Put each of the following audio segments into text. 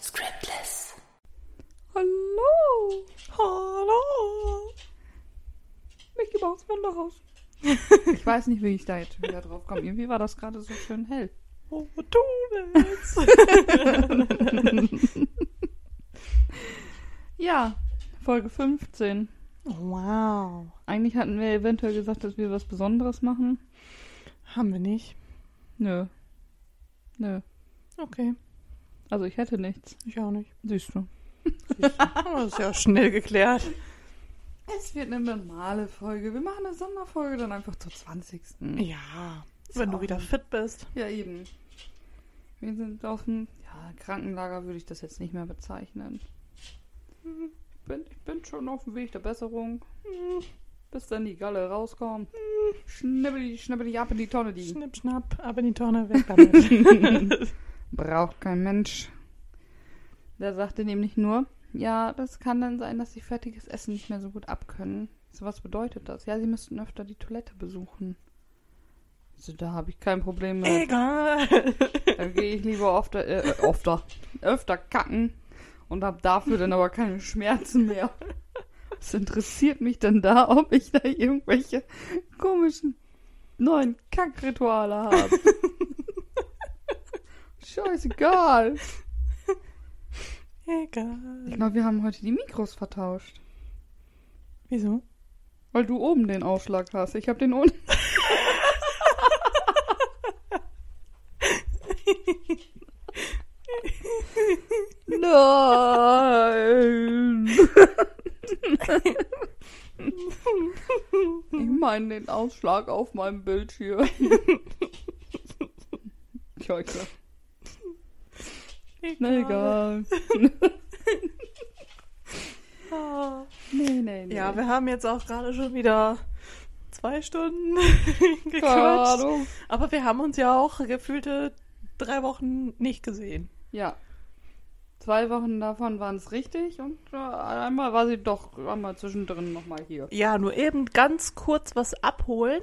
Scriptless. Hallo, Hallo. Mickey Maus Wanderhaus. ich weiß nicht, wie ich da jetzt wieder drauf komme. Irgendwie war das gerade so schön hell. Oh, du willst. Ja, Folge 15. wow. Eigentlich hatten wir eventuell gesagt, dass wir was Besonderes machen. Haben wir nicht. Nö. Nö. Okay. Also ich hätte nichts. Ich auch nicht. Siehst du. Das ist ja schnell geklärt. Es wird eine normale Folge. Wir machen eine Sonderfolge dann einfach zur 20. Ja. Wenn du auch wieder nicht. fit bist. Ja, eben. Wir sind auf dem ja, Krankenlager, würde ich das jetzt nicht mehr bezeichnen. Ich bin, ich bin schon auf dem Weg der Besserung. Bis dann die Galle rauskommt. Schnibbeli, schnibbeli, ab in die Tonne, die. Schnipp, schnapp, ab in die Tonne, weg damit. Braucht kein Mensch. Der sagte nämlich nur, ja, das kann dann sein, dass sie fertiges Essen nicht mehr so gut abkönnen. So, was bedeutet das? Ja, sie müssten öfter die Toilette besuchen. Also, da habe ich kein Problem mit. Egal. Da gehe ich lieber öfter, äh, äh, öfter, öfter kacken und habe dafür dann aber keine Schmerzen mehr. Was interessiert mich denn da, ob ich da irgendwelche komischen neuen Kackrituale habe? Scheißegal. Egal. Ich glaube, wir haben heute die Mikros vertauscht. Wieso? Weil du oben den Ausschlag hast. Ich habe den unten. Nein. Ich meine den Ausschlag auf meinem Bildschirm. Scheiße. Na egal. Ah. Nee, nee, nee. Ja, wir haben jetzt auch gerade schon wieder zwei Stunden gequatscht. Aber wir haben uns ja auch gefühlte drei Wochen nicht gesehen. Ja. Zwei Wochen davon waren es richtig und einmal war sie doch einmal zwischendrin nochmal hier. Ja, nur eben ganz kurz was abholen.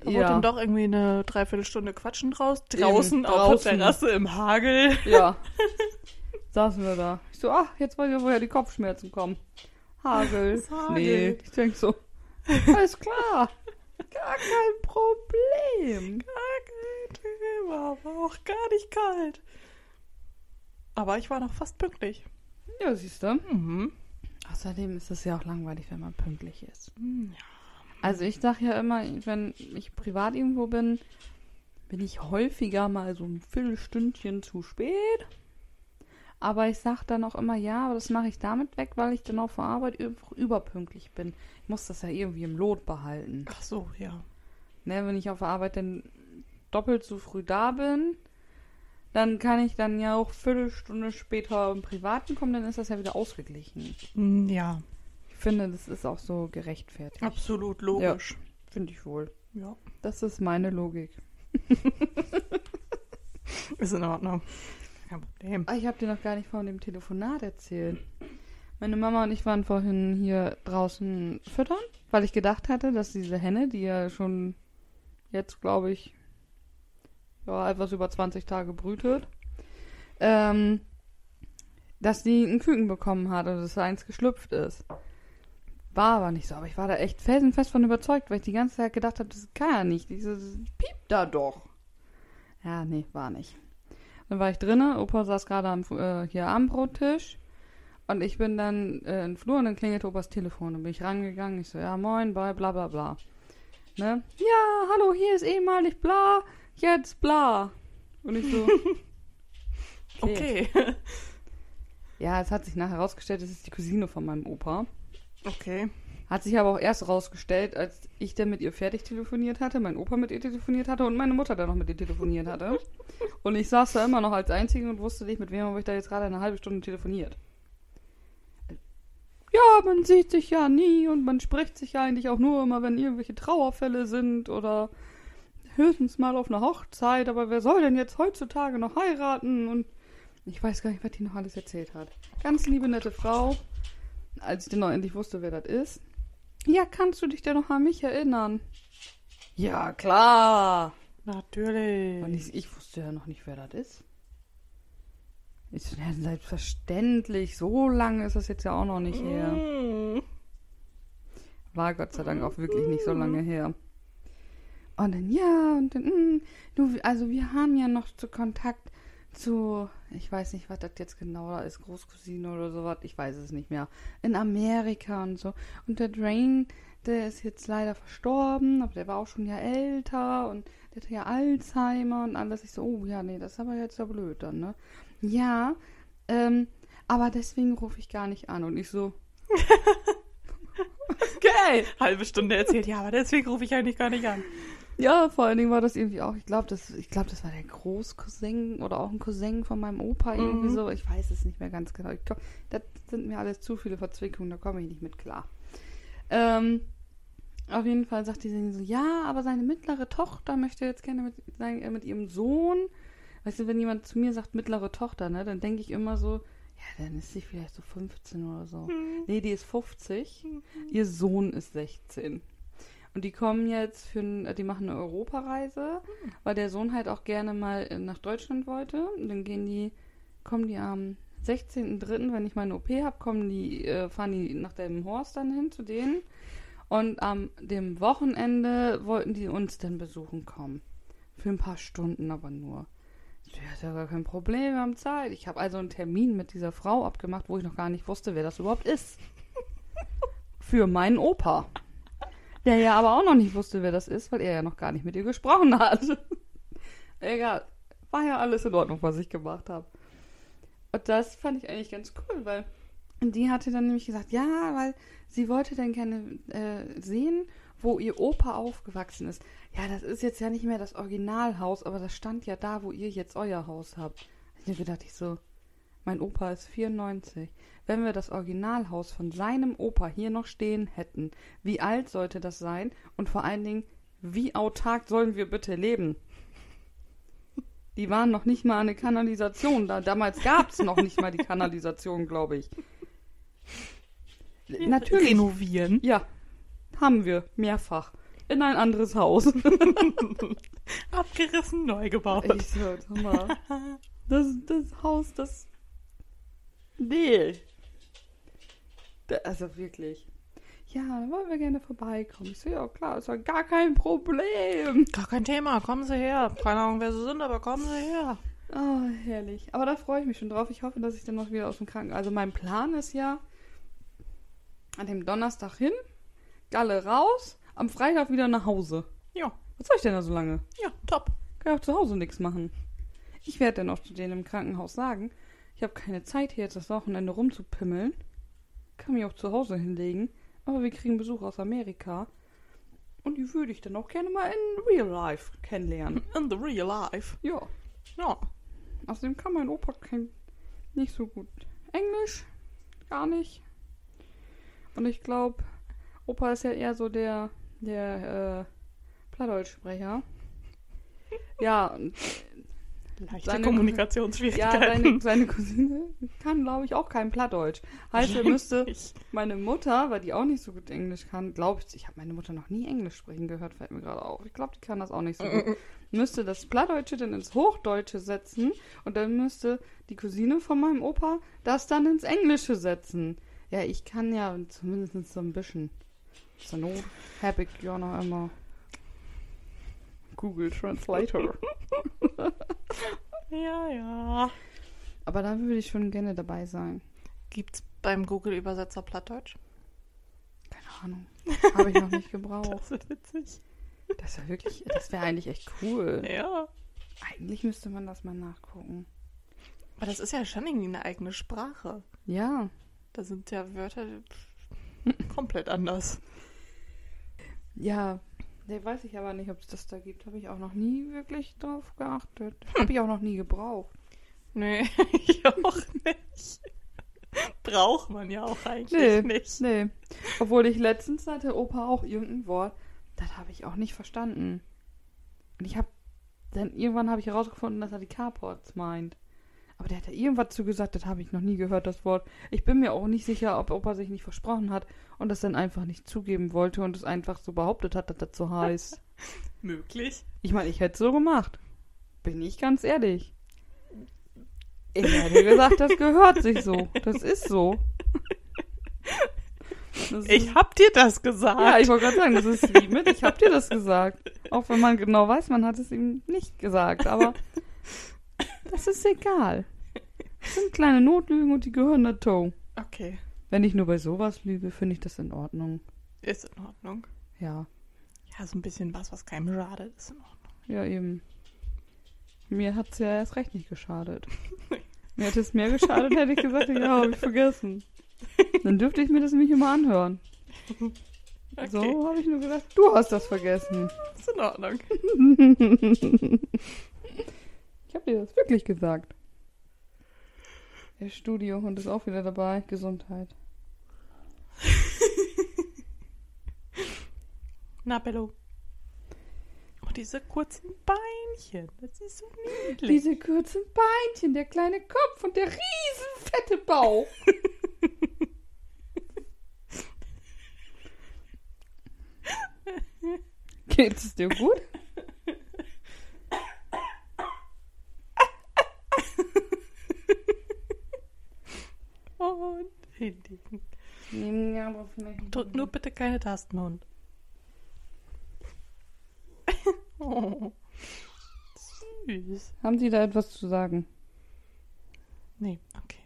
Da Ja. wurde dann doch irgendwie eine Dreiviertelstunde Quatschen draus. Eben, Draußen, auf draußen. der Terrasse im Hagel. Ja. Saßen wir da. Ich so, ach, jetzt weiß ich, woher die Kopfschmerzen kommen. Hagel. Hagel. Ich denk so, alles klar. Gar kein Problem. Gar kein Thema, war auch gar nicht kalt. Aber ich war noch fast pünktlich. Ja, siehst du. Mhm. Außerdem ist es ja auch langweilig, wenn man pünktlich ist. Hm, Ja. Also ich sag ja immer, wenn ich privat irgendwo bin, bin ich häufiger mal so ein Viertelstündchen zu spät. Aber ich sag dann auch immer, ja, aber das mache ich damit weg, weil ich dann auf der Arbeit einfach überpünktlich bin. Ich muss das ja irgendwie im Lot behalten. Ach so, ja. Ne, wenn ich auf der Arbeit dann doppelt so früh da bin, dann kann ich dann ja auch Viertelstunde später im Privaten kommen, dann ist das ja wieder ausgeglichen. Hm, Ja, Ich finde, das ist auch so gerechtfertigt. absolut logisch. Finde ich wohl. Ja. Das ist meine Logik. Ist in Ordnung. Kein Problem. Ah, ich habe dir noch gar nicht von dem Telefonat erzählt. Meine Mama und ich waren vorhin hier draußen füttern, weil ich gedacht hatte, dass diese Henne, die ja schon jetzt, glaube ich, ja, etwas über 20 Tage brütet, ähm, dass die ein Küken bekommen hat und dass da eins geschlüpft ist. War aber nicht so, aber ich war da echt felsenfest von überzeugt, weil ich die ganze Zeit gedacht habe, das kann ja nicht. Dieses piept da doch. Ja, nee, war nicht. Dann war ich drinnen, Opa saß gerade am, äh, hier am Brottisch und ich bin dann äh, in den Flur und dann klingelte Opas Telefon. Dann bin ich rangegangen, ich so, ja moin, bye, bla bla bla. Ne? Ja, hallo, hier ist ehemalig bla, jetzt bla. Und ich so, Okay. ja, es hat sich nachher herausgestellt, das ist die Cousine von meinem Opa. Okay. Hat sich aber auch erst herausgestellt, als ich dann mit ihr fertig telefoniert hatte, mein Opa mit ihr telefoniert hatte und meine Mutter dann noch mit ihr telefoniert hatte. Und ich saß da immer noch als Einzige und wusste nicht, mit wem habe ich da jetzt gerade eine halbe Stunde telefoniert. Ja, man sieht sich ja nie und man spricht sich ja eigentlich auch nur immer, wenn irgendwelche Trauerfälle sind oder höchstens mal auf einer Hochzeit, aber wer soll denn jetzt heutzutage noch heiraten? Und ich weiß gar nicht, was die noch alles erzählt hat. Ganz liebe, nette Frau. Als ich dann noch endlich wusste, wer das ist. Ja, kannst du dich denn noch an mich erinnern? Ja, klar. Natürlich. Und ich, ich wusste ja noch nicht, wer das ist. So, ja, selbstverständlich. So lange ist das jetzt ja auch noch nicht her. Mm. War Gott sei Dank auch wirklich nicht so lange her. Und dann, ja, und dann, mm, du, also wir haben ja noch zu Kontakt zu, ich weiß nicht, was das jetzt genau da ist, Großcousine oder sowas, ich weiß es nicht mehr, in Amerika und so. Und der Drain, der ist jetzt leider verstorben, aber der war auch schon ja älter und der hatte ja Alzheimer und alles. Ich so, oh ja, nee, das ist aber jetzt ja blöd dann, ne? Ja, ähm, aber deswegen rufe ich gar nicht an. Und ich so, Geil. Halbe Stunde erzählt, ja, aber deswegen rufe ich eigentlich gar nicht an. Ja, vor allen Dingen war das irgendwie auch, ich glaube, das, ich glaube, das war der Großcousin oder auch ein Cousin von meinem Opa irgendwie Mhm. so. Ich weiß es nicht mehr ganz genau. Ich glaub, das sind mir alles zu viele Verzwickungen, da komme ich nicht mit klar. Ähm, auf jeden Fall sagt die so, ja, aber seine mittlere Tochter möchte jetzt gerne mit, sein- äh, mit ihrem Sohn. Weißt du, wenn jemand zu mir sagt mittlere Tochter, ne, dann denke ich immer so, ja, dann ist sie vielleicht so 15 oder so. Hm. Nee, die ist 50. Ihr Sohn ist 16. Und die kommen jetzt für, ein- die machen eine Europareise, weil der Sohn halt auch gerne mal äh, nach Deutschland wollte. Und dann gehen die, kommen die am 16.03., wenn ich meine OP habe, kommen die, äh, fahren die nach dem Horst dann hin zu denen. Und am dem Wochenende wollten die uns dann besuchen kommen. Für ein paar Stunden aber nur. Ich ist ja gar kein Problem, wir haben Zeit. Ich habe also einen Termin mit dieser Frau abgemacht, wo ich noch gar nicht wusste, wer das überhaupt ist. Für meinen Opa. Der ja aber auch noch nicht wusste, wer das ist, weil er ja noch gar nicht mit ihr gesprochen hat. Egal. War ja alles in Ordnung, was ich gemacht habe. Und das fand ich eigentlich ganz cool, weil die hatte dann nämlich gesagt, ja, weil sie wollte dann gerne äh, sehen, wo ihr Opa aufgewachsen ist. Ja, das ist jetzt ja nicht mehr das Originalhaus, aber das stand ja da, wo ihr jetzt euer Haus habt. Ich habe gedacht, ich so, mein Opa ist 94. Wenn wir das Originalhaus von seinem Opa hier noch stehen hätten, wie alt sollte das sein? Und vor allen Dingen, wie autark sollen wir bitte leben? Die waren noch nicht mal eine Kanalisation. Da, damals gab es noch nicht mal die Kanalisation, glaube ich. Natürlich. Renovieren. Ja, haben wir mehrfach. In ein anderes Haus. Abgerissen, neu gebaut. Ich so, sag mal, das, das Haus, das. Nee. Da, also wirklich. Ja, dann wollen wir gerne vorbeikommen. Ich so, ja klar, ist ja gar kein Problem. Gar kein Thema, kommen Sie her. Keine Ahnung, wer Sie sind, aber kommen Sie her. Oh, herrlich. Aber da freue ich mich schon drauf. Ich hoffe, dass ich dann noch wieder aus dem Krankenhaus. Also mein Plan ist ja, an dem Donnerstag hin, Galle raus, am Freitag wieder nach Hause. Ja, Was soll ich denn da so lange? ja, top. Kann ich auch zu Hause nichts machen. Ich werde dann auch zu denen im Krankenhaus sagen, ich habe keine Zeit hier jetzt das Wochenende rumzupimmeln. Kann mich auch zu Hause hinlegen. Aber wir kriegen Besuch aus Amerika. Und die würde ich dann auch gerne mal in Real Life kennenlernen. In the real life. Ja. Ja. Außerdem kann mein Opa kein, nicht so gut Englisch. Gar nicht. Und ich glaube, Opa ist ja eher so der, der äh, Plattdeutschsprecher. Ja, und Leichte Seine- Kommunikationsschwierigkeiten. Ja, seine, seine Cousine kann, glaube ich, auch kein Plattdeutsch. Heißt, er müsste meine Mutter, weil die auch nicht so gut Englisch kann, glaube ich, ich habe meine Mutter noch nie Englisch sprechen gehört, fällt mir gerade auf. Ich glaube, die kann das auch nicht so gut. Müsste das Plattdeutsche dann ins Hochdeutsche setzen und dann müsste die Cousine von meinem Opa das dann ins Englische setzen. Ja, ich kann ja zumindest so ein bisschen. Zur Not habe ich ja noch immer Google Translator. Ja, ja. Aber da würde ich schon gerne dabei sein. Gibt's beim Google-Übersetzer Plattdeutsch? Keine Ahnung. Habe ich noch nicht gebraucht. Das wird witzig. Das wäre wirklich, das wäre eigentlich echt cool. Ja. Eigentlich müsste man das mal nachgucken. Aber das ist ja schon irgendwie eine eigene Sprache. Ja. Da sind ja Wörter komplett anders. Ja. Der weiß ich aber nicht, ob es das da gibt. Habe ich auch noch nie wirklich drauf geachtet. Habe ich auch noch nie gebraucht. Nee, ich auch nicht. Braucht man ja auch eigentlich Nee. nicht. Nee. Obwohl ich letztens hatte Opa auch irgendein Wort, das habe ich auch nicht verstanden. Und ich habe dann irgendwann habe ich herausgefunden, dass er die Carports meint. Aber der hat da irgendwas zu gesagt, das habe ich noch nie gehört, das Wort. Ich bin mir auch nicht sicher, ob Opa sich nicht versprochen hat und das dann einfach nicht zugeben wollte und es einfach so behauptet hat, dass das so heißt. Möglich. Ich meine, ich hätte es so gemacht. Bin ich ganz ehrlich. Ich hätte gesagt, das gehört sich so. Das ist so. Das Ich ist, hab dir das gesagt. ja, ich wollte gerade sagen, das ist wie mit, ich hab dir das gesagt. Auch wenn man genau weiß, man hat es ihm nicht gesagt, aber das ist egal. Das sind kleine Notlügen und die gehören dazu. Okay, Wenn ich nur bei sowas lüge, finde ich das in Ordnung. ist in Ordnung. Ja, Ja, so ein bisschen was, was keinem schadet, ist in Ordnung. ja eben. Mir hat es ja erst recht nicht geschadet. Mir hätte es mehr geschadet, hätte ich gesagt, ja, habe ich vergessen. Dann dürfte ich mir das nämlich immer anhören. Okay, So habe ich nur gesagt, du hast das vergessen. ist in Ordnung. Ich habe dir das wirklich gesagt. Der Studiohund ist auch wieder dabei. Gesundheit. Na, Bello. Oh, diese kurzen Beinchen. Das ist so niedlich. Diese kurzen Beinchen, der kleine Kopf und der riesen fette Bauch. Geht es dir gut? Und hinlegen. Ja, aber vielleicht. Drück nur bitte keine Tasten, Hund. oh. Süß. Haben Sie da etwas zu sagen? Nee, okay.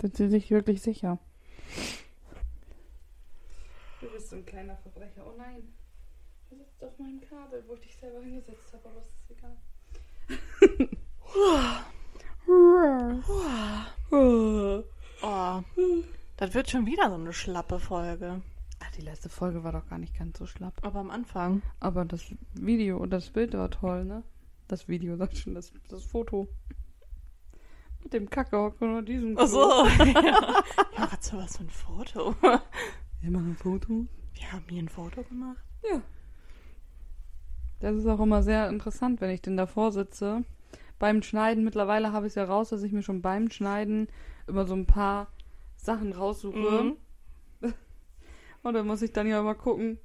Sind Sie sich wirklich sicher? Du bist so ein kleiner Verbrecher. Oh nein. Du sitzt auf meinem Kabel, wo ich dich selber hingesetzt habe, aber es ist egal. Oh. Das wird schon wieder so eine schlappe Folge. Ach, die letzte Folge war doch gar nicht ganz so schlapp. Aber am Anfang. Aber das Video und das Bild war toll, ne? Das Video, sag schon, das, das Foto. Mit dem Kackehocken und diesem. Ach so. ja. ja, was für was für ein Foto. Wir machen Fotos. Wir haben hier ein Foto gemacht. Ja. Das ist auch immer sehr interessant, wenn ich denn davor sitze. Beim Schneiden, mittlerweile habe ich es ja raus, dass ich mir schon beim Schneiden immer so ein paar Sachen raussuche. Mhm. Und dann muss ich dann ja mal gucken,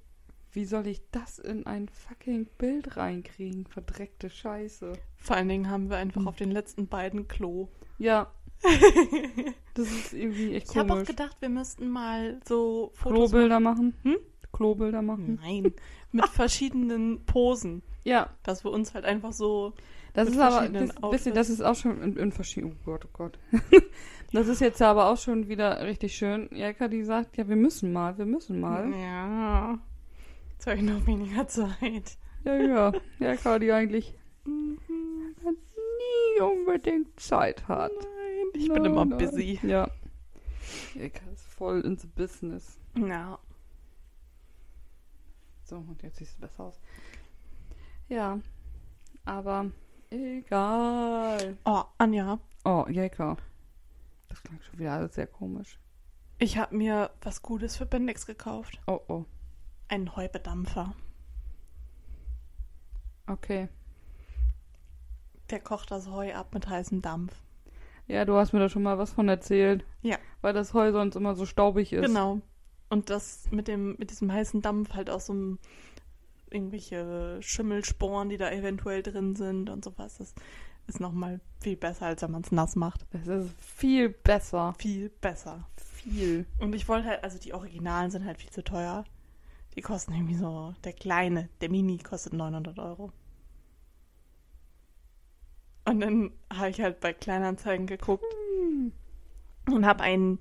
wie soll ich das in ein fucking Bild reinkriegen? Verdreckte Scheiße. Vor allen Dingen haben wir einfach auf den letzten beiden Klo. Ja. Das ist irgendwie echt Ich habe auch komisch. gedacht, wir müssten mal so Fotos Klobilder machen? Hm? Klobilder machen? Nein, mit verschiedenen Posen. Ja, Dass wir uns halt einfach so. Das ist aber, wisst ihr, das ist auch schon in, in verschiedenen, oh Gott, oh Gott. das ist jetzt aber auch schon wieder richtig schön. Jelka, die sagt, ja, wir müssen mal, wir müssen mal. Ja. Jetzt habe ich noch weniger Zeit. Ja, ja, Jelka, die eigentlich Mhm. nie unbedingt Zeit hat. Nein, ich bin Nein, immer nein. busy. Ja. Jelka ist voll in the business. Ja. So, und jetzt sieht es besser aus. Ja, aber egal. Oh, Anja, Oh, Jelka. Das klang schon wieder alles sehr komisch. ich habe mir was Gutes für Bendix gekauft. Oh, oh. Einen Heubedampfer. Okay. Der kocht das Heu ab mit heißem Dampf. Ja, du hast mir da schon mal was von erzählt. Ja. Weil das Heu sonst immer so staubig ist. Genau. Und das mit dem mit diesem heißen Dampf halt aus so einem irgendwelche Schimmelsporen, die da eventuell drin sind und sowas. Das ist nochmal viel besser, als wenn man es nass macht. Das ist viel besser. Viel besser. Viel. Und ich wollte halt, also die Originalen sind halt viel zu teuer. Die kosten irgendwie so, der kleine, der Mini kostet 900 Euro. Und dann habe ich halt bei Kleinanzeigen geguckt und habe einen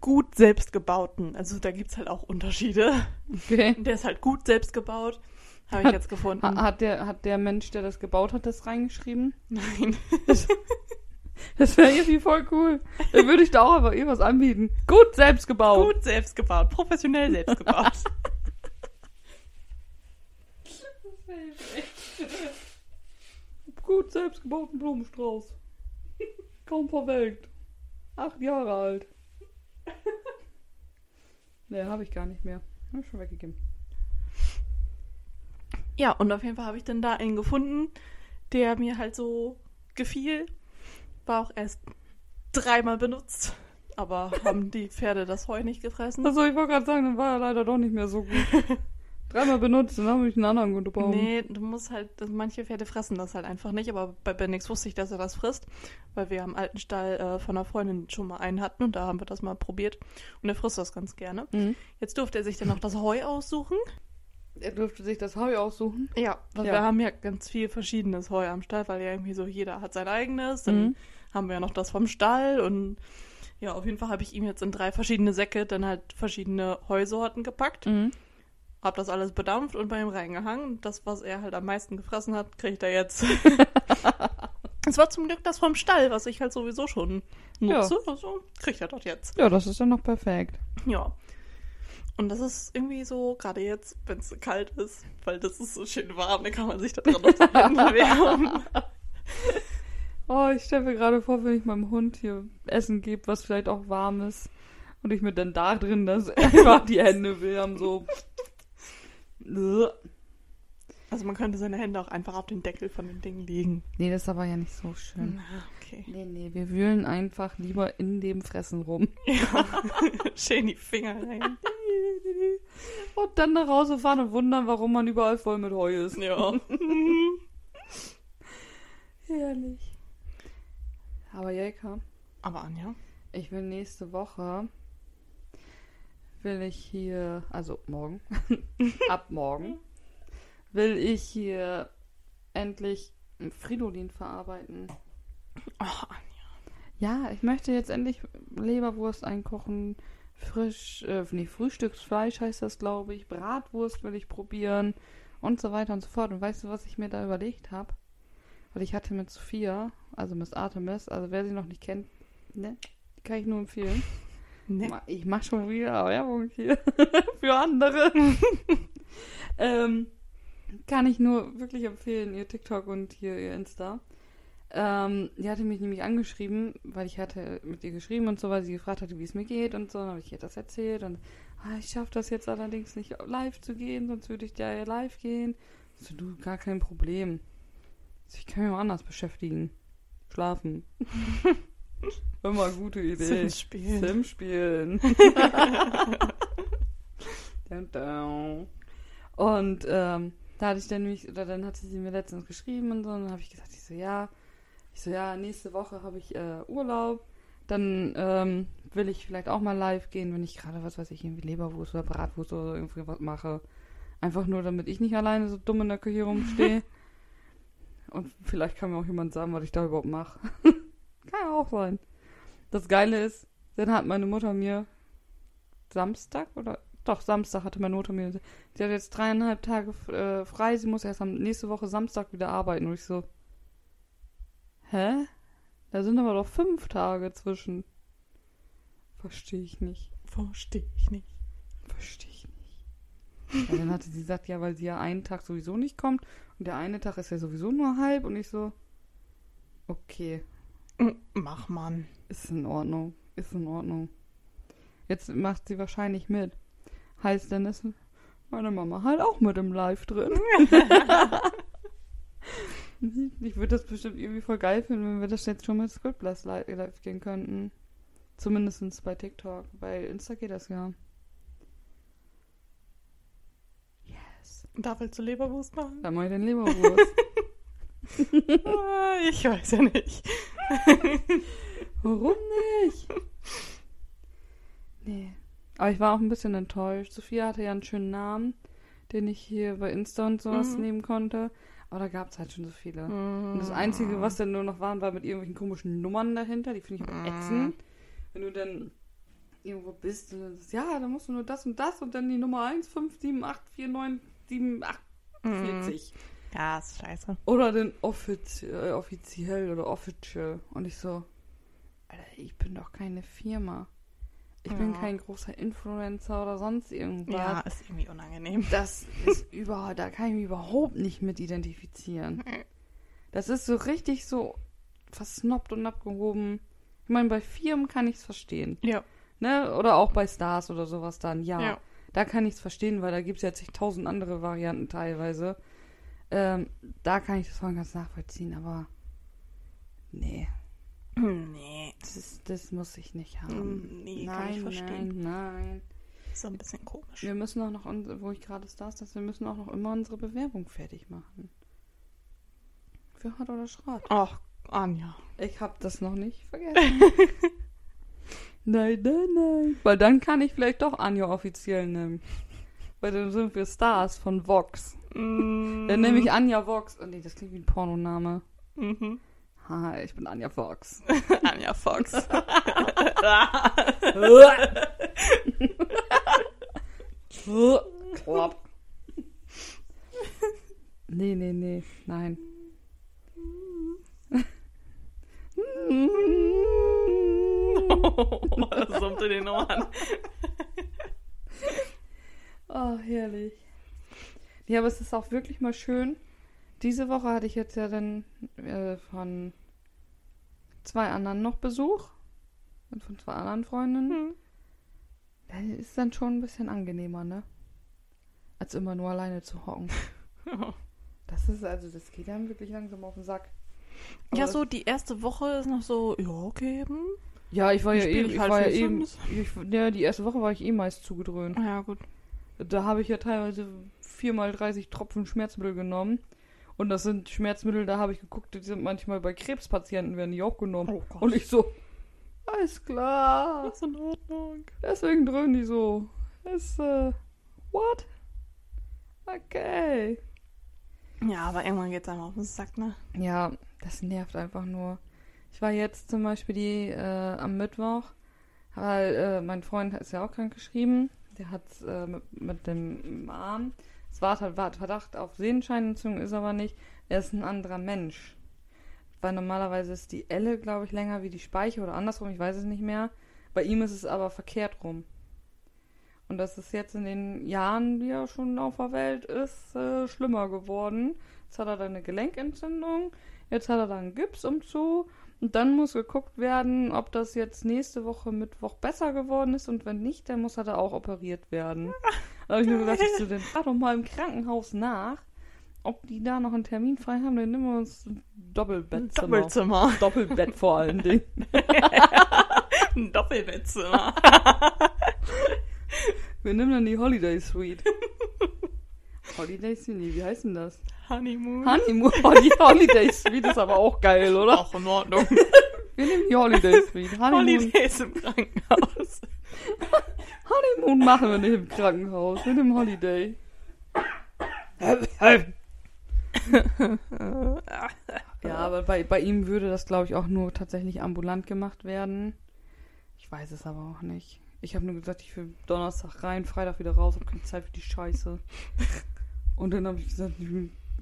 gut selbstgebauten, also da gibt es halt auch Unterschiede. Okay. Der ist halt gut selbst gebaut, habe ich jetzt gefunden. Ha- Hat der, hat der Mensch, der das gebaut hat, das reingeschrieben? Nein. Das wäre irgendwie voll cool. Dann würde ich da auch einfach irgendwas anbieten. Gut selbst gebaut. Gut selbst gebaut, professionell selbst gebaut. Gut selbst gebauten Blumenstrauß. Kaum verwelkt. Acht Jahre alt. Ne, habe ich gar nicht mehr. Hab ich schon weggegeben. Ja, und auf jeden Fall habe ich dann da einen gefunden, der mir halt so gefiel. War auch erst dreimal benutzt. Aber haben die Pferde das Heu nicht gefressen? Achso, ich wollte gerade sagen, dann war er leider doch nicht mehr so gut. Dreimal benutzt, dann habe ich einen anderen guten Baum. Nee, du musst halt, manche Pferde fressen das halt einfach nicht, aber bei Bendix wusste ich, dass er das frisst, weil wir am alten Stall äh, von einer Freundin schon mal einen hatten und da haben wir das mal probiert und er frisst das ganz gerne. Mhm. Jetzt durfte er sich dann noch das Heu aussuchen. Er durfte sich das Heu aussuchen. Ja, weil Ja. wir haben ja ganz viel verschiedenes Heu am Stall, weil ja irgendwie so jeder hat sein eigenes. Dann Mhm. haben wir ja noch das vom Stall und ja, auf jeden Fall habe ich ihm jetzt in drei verschiedene Säcke dann halt verschiedene Heusorten gepackt. Mhm. Hab das alles bedampft und bei ihm reingehangen. Und Das, was er halt am meisten gefressen hat, kriegt er jetzt. Es war zum Glück das vom Stall, was ich halt sowieso schon nutze. Also kriegt er das jetzt. Ja, das ist dann noch perfekt. Ja. Und das ist irgendwie so, gerade jetzt, wenn es kalt ist, weil das ist so schön warm, dann kann man sich da so wärmen. Oh, ich stelle mir gerade vor, wenn ich meinem Hund hier Essen gebe, was vielleicht auch warm ist. Und ich mir dann da drin das einfach die Hände wärmen, so. Also man könnte seine Hände auch einfach auf den Deckel von dem Ding legen. Nee, das ist aber ja nicht so schön. Na, okay. Nee, nee, wir wühlen einfach lieber in dem Fressen rum. Ja. schön die Finger rein. Und dann nach Hause fahren und wundern, warum man überall voll mit Heu ist. Ja. Herrlich. Aber Jelka, Aber Anja? ich will nächste Woche, will ich hier, also morgen, ab morgen, will ich hier endlich Fridolin verarbeiten. Oh, Anja. Ja, ich möchte jetzt endlich Leberwurst einkochen, frisch, äh, nee, Frühstücksfleisch heißt das, glaube ich, Bratwurst will ich probieren und so weiter und so fort. Und weißt du, was ich mir da überlegt habe? Weil ich hatte mit Sophia, also Miss Artemis, also wer sie noch nicht kennt, ne, kann ich nur empfehlen. Ne. Ich mach schon wieder Werbung hier für andere. ähm, kann ich nur wirklich empfehlen, ihr TikTok und hier ihr Insta. Ähm, die hatte mich nämlich angeschrieben, weil ich hatte mit ihr geschrieben und so, weil sie gefragt hatte, wie es mir geht und so. Dann habe ich ihr das erzählt und ah, ich schaffe das jetzt allerdings nicht live zu gehen, sonst würde ich ja live gehen. So, du, gar kein Problem. Ich so, Ich kann mich mal anders beschäftigen. Schlafen. Immer gute Idee. Sims spielen. Sim spielen. Und ähm, da hatte ich dann nämlich, oder dann hatte sie mir letztens geschrieben und so, und dann habe ich gesagt, ich so, ja, ich so, ja, nächste Woche habe ich äh, Urlaub, dann ähm, will ich vielleicht auch mal live gehen, wenn ich gerade, was weiß ich, irgendwie Leberwurst oder Bratwurst oder irgendwie was mache. Einfach nur, damit ich nicht alleine so dumm in der Küche rumstehe. und vielleicht kann mir auch jemand sagen, was ich da überhaupt mache. kann ja auch sein. Das Geile ist, dann hat meine Mutter mir Samstag oder doch Samstag hatte meine Mutter mir sie hat jetzt dreieinhalb Tage äh, frei, sie muss erst am nächste Woche Samstag wieder arbeiten und ich so hä? Da sind aber doch fünf Tage zwischen. Verstehe ich nicht. Verstehe ich nicht. Verstehe ich nicht. Und dann hatte sie gesagt, ja, weil sie ja einen Tag sowieso nicht kommt und der eine Tag ist ja sowieso nur halb und ich so okay, Mm, Mach man. Ist in Ordnung. Ist in Ordnung. Jetzt macht sie wahrscheinlich mit. Heißt dann ist meine Mama halt auch mit im Live drin. ich würde das bestimmt irgendwie voll geil finden, wenn wir das jetzt schon mit Scriptless live, gehen könnten. Zumindest bei TikTok. Bei Insta geht das ja. Yes. Da willst du Leberwurst machen? Dann mach ich den Leberwurst. Ich weiß ja nicht. Warum nicht? Nee. Aber ich war auch ein bisschen enttäuscht. Sophia hatte ja einen schönen Namen, den ich hier bei Insta und sowas Mhm. nehmen konnte. Aber da gab es halt schon so viele. Und Und das Einzige, was dann nur noch waren, war mit irgendwelchen komischen Nummern dahinter. Die finde ich auch ätzend. Wenn du dann irgendwo bist und dann sagst, ja, dann musst du nur das und das und dann die Nummer 1, 5, 7, 8, 4, 9, 7, 8, 40. Ja, ist scheiße. Oder den offiz äh, offiziell oder official. Und ich so, Alter, ich bin doch keine Firma. Ich bin Ja. kein großer Influencer oder sonst irgendwas. Ja, ist irgendwie unangenehm. Das ist überhaupt, da kann ich mich überhaupt nicht mit identifizieren. Das ist so richtig so versnobbt und abgehoben. Ich meine, bei Firmen kann ich es verstehen. Ja. Ne? Oder auch bei Stars oder sowas dann, ja. Ja. Da kann ich es verstehen, weil da gibt es ja zigtausend andere Varianten teilweise. Ähm, da kann ich das voll ganz nachvollziehen, aber nee, Nee. Das, ist, das muss ich nicht haben. Nee, kann ich nein, verstehen. nein, nein. ist so ein bisschen komisch. Wir müssen auch noch, wo ich gerade Stars, dass wir müssen auch noch immer unsere Bewerbung fertig machen. Für Hart oder Schrott. Ach, Anja. Ich hab das noch nicht vergessen. nein, nein, nein. Weil dann kann ich vielleicht doch Anja offiziell nehmen. Weil dann sind wir Stars von Vox. Mm, Dann nehme ich Anja Vox. Oh nee, das klingt wie ein Pornoname. Mhm. Haha, ich bin Anja Vox. Anja Fox. Klopp. Nee, nee, nee, nein. das summte den Ohren. Oh, herrlich. Ja, aber es ist auch wirklich mal schön. Diese Woche hatte ich jetzt ja dann äh, von zwei anderen noch Besuch. Und von zwei anderen Freundinnen. Hm. Das ist dann schon ein bisschen angenehmer, ne? Als immer nur alleine zu hocken. Das ist also, das geht einem wirklich langsam auf den Sack. Ja, Aber- so die erste Woche ist noch so, ja, okay. Hm. Ja, ich war ja eben, ich halt war ja eben, ich, ja, die erste Woche war ich eh meist zugedröhnt. Ja, gut. Da habe ich ja teilweise viermal 30 Tropfen Schmerzmittel genommen. Und das sind Schmerzmittel, da habe ich geguckt, die sind manchmal bei Krebspatienten, werden die auch genommen. Oh Gott. Und ich so, alles klar. Das ist in Ordnung. Deswegen dröhnen die so. Ist, äh, what? Okay. Ja, aber irgendwann geht's einem auf den Sack, ne? Ja, das nervt einfach nur. Ich war jetzt zum Beispiel die äh, am Mittwoch, weil äh, mein Freund ist ja auch krank geschrieben. Der hat äh, mit, mit dem Arm. Es war, halt- war Verdacht auf Sehenscheinentzündung, ist aber nicht. Er ist ein anderer Mensch. Weil normalerweise ist die Elle, glaube ich, länger wie die Speiche oder andersrum, ich weiß es nicht mehr. Bei ihm ist es aber verkehrt rum. Und das ist jetzt in den Jahren, die er schon auf der Welt ist, äh, schlimmer geworden. Jetzt hat er da eine Gelenkentzündung, jetzt hat er da einen Gips um zu und dann muss geguckt werden, ob das jetzt nächste Woche Mittwoch besser geworden ist und wenn nicht, dann muss er da auch operiert werden. Da habe ich nur gesagt, ich so, dann fahr doch mal im Krankenhaus nach, ob die da noch einen Termin frei haben, dann nehmen wir uns ein Doppelbettzimmer. Doppelzimmer. Doppelbett vor allen Dingen. Ein Doppelbettzimmer. Wir nehmen dann die Holiday Suite. Holiday nee, wie heißt denn das? Honeymoon. Honeymoon, die Holiday Suite ist aber auch geil, oder? Auch in Ordnung. Wir nehmen die Holiday Suite. Honeymoon, Holidays im Krankenhaus. Honeymoon machen wir nicht im Krankenhaus, wir nehmen Holiday. Ja, aber bei, bei ihm würde das, glaube ich, auch nur tatsächlich ambulant gemacht werden. Ich weiß es aber auch nicht. Ich habe nur gesagt, ich will Donnerstag rein, Freitag wieder raus, habe keine Zeit für die Scheiße. Und dann habe ich gesagt,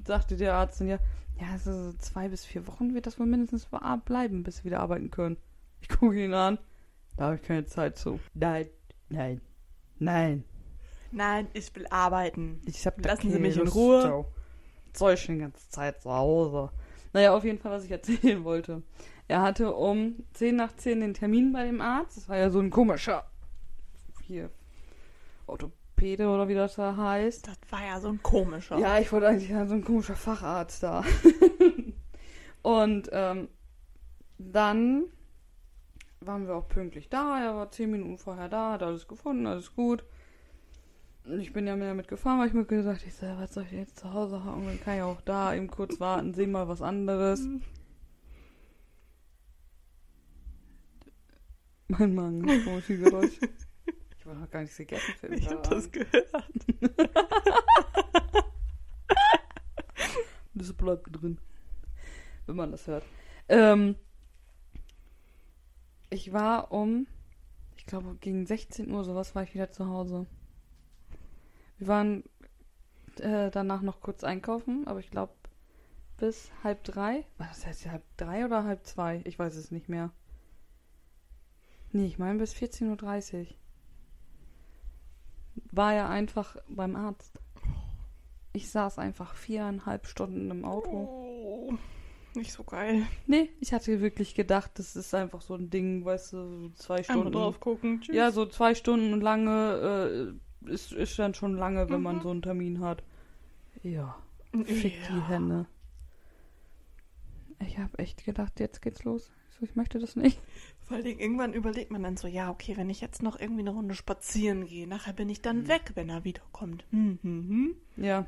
sagte der Arzt dann ja, ja, also so zwei bis vier Wochen wird das wohl mindestens bleiben, bis wir wieder arbeiten können. Ich gucke ihn an, da habe ich keine Zeit zu. Nein, nein, nein. Nein, ich will arbeiten. Ich hab Lassen Sie mich in Ruhe. Was soll ich schon die ganze Zeit zu Hause? Naja, auf jeden Fall, was ich erzählen wollte. Er hatte um 10 nach 10 den Termin bei dem Arzt. Das war ja so ein komischer hier Orthopäde oder wie das da heißt. Das war ja so ein komischer. Ja, ich wollte eigentlich ja, so ein komischer Facharzt da. Und ähm, dann waren wir auch pünktlich da. Er war zehn Minuten vorher da, hat alles gefunden, alles gut. Ich bin ja mehr mitgefahren, weil ich mir gesagt ich so, was soll ich jetzt zu Hause haben? Dann kann ich auch da eben kurz warten, sehen mal was anderes. Mein Magen macht komische Geräusche. War noch gar nicht gegessen für Ich hab Tag. das gehört. Das bleibt drin. Wenn man das hört. Ähm, ich war um, ich glaube, gegen 16 Uhr sowas war ich wieder zu Hause. Wir waren äh, danach noch kurz einkaufen, aber ich glaube bis halb drei. Das jetzt halb drei oder halb zwei? Ich weiß es nicht mehr. Nee, ich meine bis 14.30 Uhr. War ja einfach beim Arzt. Ich saß einfach viereinhalb Stunden im Auto. Oh, nicht so geil. Nee, ich hatte wirklich gedacht, das ist einfach so ein Ding, weißt du, so zwei Einmal Stunden. drauf gucken. Tschüss. Ja, so zwei Stunden lange äh, ist, ist dann schon lange, wenn man Mhm. so einen Termin hat. Ja, fick die Ja. Hände. Ich habe echt gedacht, jetzt geht's los. Ich so, ich möchte das nicht. Vor allen Dingen, irgendwann überlegt man dann so, ja, okay, wenn ich jetzt noch irgendwie eine Runde spazieren gehe, nachher bin ich dann weg, wenn er wiederkommt. Hm, hm, hm. Ja.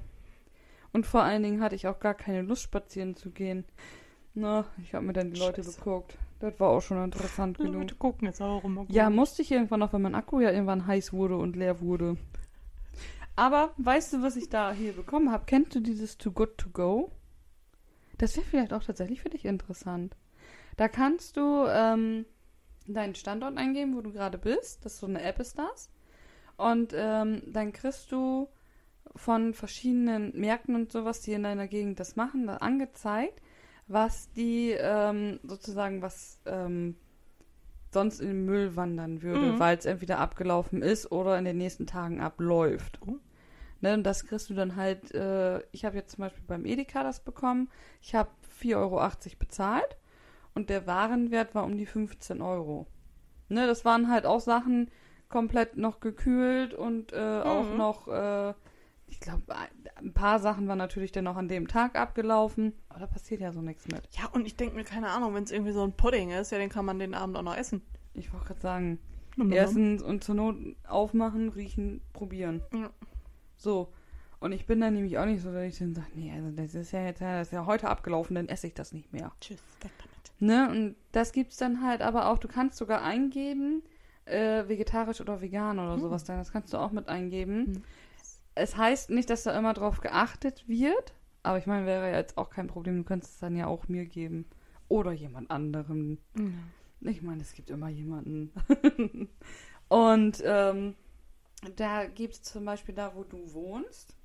Und vor allen Dingen hatte ich auch gar keine Lust, spazieren zu gehen. Na, ich habe mir dann die Leute Scheiße. geguckt. Das war auch schon interessant Ja, genug. Leute gucken jetzt auch rum. Ja, musste ich irgendwann noch, weil mein Akku ja irgendwann heiß wurde und leer wurde. Aber weißt du, was ich da hier bekommen habe? Kennst du dieses Too Good To Go? Das wäre vielleicht auch tatsächlich für dich interessant. Da kannst du ähm, deinen Standort eingeben, wo du gerade bist. Das ist so eine App ist das. Und ähm, dann kriegst du von verschiedenen Märkten und sowas, die in deiner Gegend das machen, da angezeigt, was die ähm, sozusagen, was ähm, sonst in den Müll wandern würde, Mhm. weil es entweder abgelaufen ist oder in den nächsten Tagen abläuft. Oh. Ne, und das kriegst du dann halt, äh, ich habe jetzt zum Beispiel beim Edeka das bekommen, ich habe 4,80 Euro bezahlt und der Warenwert war um die 15 Euro. Ne, das waren halt auch Sachen komplett noch gekühlt und äh, auch Mhm. noch, äh, ich glaube, ein paar Sachen waren natürlich dann noch an dem Tag abgelaufen, aber da passiert ja so nichts mit. Ja, und ich denke mir, keine Ahnung, wenn es irgendwie so ein Pudding ist, ja, den kann man den Abend auch noch essen. Ich wollte gerade sagen, nom. Erstens und zur Not aufmachen, riechen, probieren. Ja. So. Und ich bin dann nämlich auch nicht so, dass ich dann sage, nee, also das ist ja jetzt das ist ja heute abgelaufen, dann esse ich das nicht mehr. Tschüss, weg damit. Ne? Und das gibt's dann halt aber auch, du kannst sogar eingeben, äh, vegetarisch oder vegan oder Hm. sowas dann. Das kannst du auch mit eingeben. Hm. Es heißt nicht, dass da immer drauf geachtet wird, aber ich meine, wäre ja jetzt auch kein Problem, du könntest es dann ja auch mir geben. Oder jemand anderem. Ja. Ich meine, es gibt immer jemanden. und ähm, da gibt es zum Beispiel da, wo du wohnst,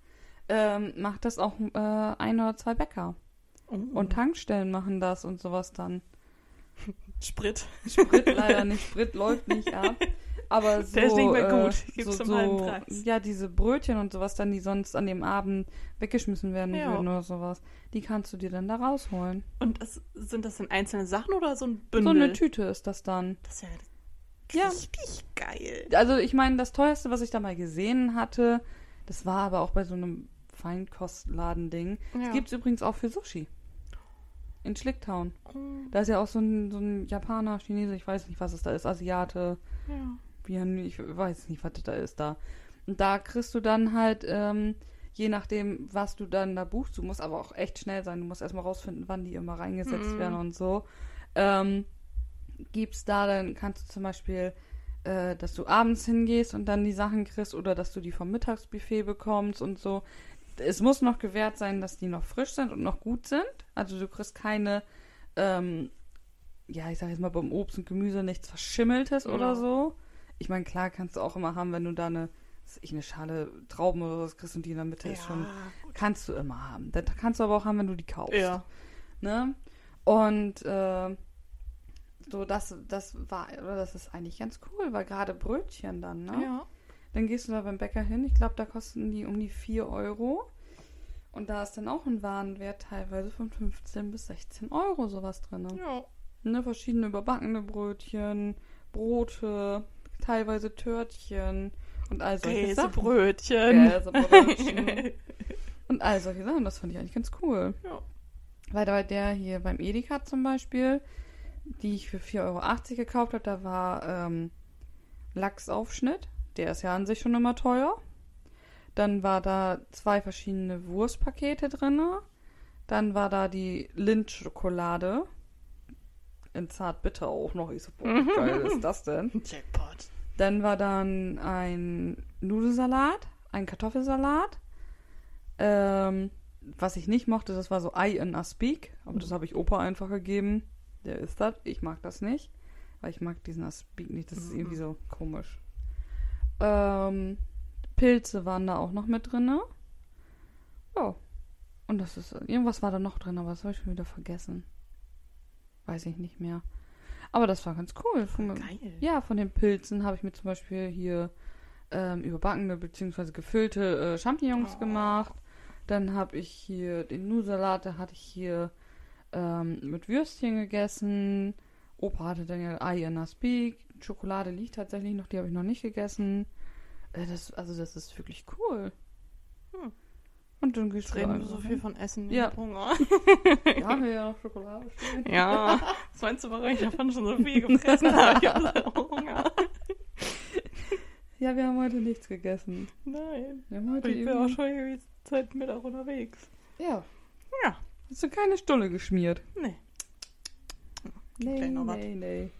ähm, macht das auch äh, ein oder zwei Bäcker. Oh. Und Tankstellen machen das und sowas dann. Sprit. Sprit leider nicht, Sprit läuft nicht ab. Aber so, Der ist nicht mehr äh, gut. Gibt's so, so, ja, diese Brötchen und sowas dann, die sonst an dem Abend weggeschmissen werden Ja. würden oder sowas, die kannst du dir dann da rausholen. Und das, sind das denn einzelne Sachen oder so ein Bündel? So eine Tüte ist das dann. Das ist ja Ja. richtig geil. Also ich meine, das teuerste, was ich da mal gesehen hatte, das war aber auch bei so einem Feinkostladen-Ding. Ja. Das gibt es übrigens auch für Sushi. In Schlicktown. Oh, Da ist ja auch so ein, so ein Japaner, Chinese, ich weiß nicht, was es da ist, Asiate, ja. wie, ich weiß nicht, was das da ist da. Und da kriegst du dann halt, ähm, je nachdem, was du dann da buchst, du musst aber auch echt schnell sein, du musst erstmal rausfinden, wann die immer reingesetzt Mhm. werden und so. Ähm, gibt's da, dann kannst du zum Beispiel, äh, dass du abends hingehst und dann die Sachen kriegst oder dass du die vom Mittagsbuffet bekommst und so. Es muss noch gewährt sein, dass die noch frisch sind und noch gut sind. Also du kriegst keine, ähm, ja, ich sag jetzt mal beim Obst und Gemüse nichts Verschimmeltes Ja. oder so. Ich meine, klar kannst du auch immer haben, wenn du da eine, ich eine Schale Trauben oder was kriegst und die in der Mitte ist schon, kannst du immer haben. Das kannst du aber auch haben, wenn du die kaufst. Ja. Ne? Und äh, so, das, das war, oder das ist eigentlich ganz cool, weil gerade Brötchen dann, ne? Ja. Dann gehst du da beim Bäcker hin. Ich glaube, da kosten die um die 4 Euro. Und da ist dann auch ein Warenwert teilweise von 15 bis 16 Euro sowas drin. Ja. Ne, verschiedene überbackene Brötchen, Brote, teilweise Törtchen und all solche Sachen. Käsebrötchen. Käsebrötchen. und all solche Sachen. Das fand ich eigentlich ganz cool. ja. Weil bei der hier beim Edeka zum Beispiel, die ich für 4,80 Euro gekauft habe, da war ähm, Lachsaufschnitt. Der ist ja an sich schon immer teuer. Dann war da zwei verschiedene Wurstpakete drin. Dann war da die Lindschokolade. In Zartbitter auch noch. Ich so, boah, wie geil ist das denn? Jackpot. Dann war dann ein Nudelsalat, ein Kartoffelsalat. Ähm, was ich nicht mochte, das war so Ei in Aspik. Aber das habe ich Opa einfach gegeben. Der isst das. Ich mag das nicht. Weil ich mag diesen Aspik nicht. Das ist Mhm. irgendwie so komisch. Ähm, Pilze waren da auch noch mit drin. Ja. Und das ist. Irgendwas war da noch drin, aber das habe ich schon wieder vergessen. Weiß ich nicht mehr. Aber das war ganz cool. Von, Geil. ja, von den Pilzen habe ich mir zum Beispiel hier ähm, überbackene bzw. gefüllte äh, Champignons Oh. gemacht. Dann habe ich hier den Nudelsalat, da hatte ich hier ähm, mit Würstchen gegessen. Opa hatte dann ja Ei in Aspik. Schokolade liegt tatsächlich noch, die habe ich noch nicht gegessen. Äh, das, also das ist wirklich cool. Hm. Und dann gehst du reden wir einfach so hin. viel von Essen. Ja. Hunger. Wir haben ja noch Schokolade stehen. Ja. Was meinst du, warum ich davon schon so viel gefressen habe? Ich habe so Hunger. Ja, wir haben heute nichts gegessen. Nein. Wir haben heute Ich bin auch schon irgendwie seit Mittag unterwegs. Ja. Ja. Hast du keine Stulle geschmiert? Nee. Nee, nee, nee.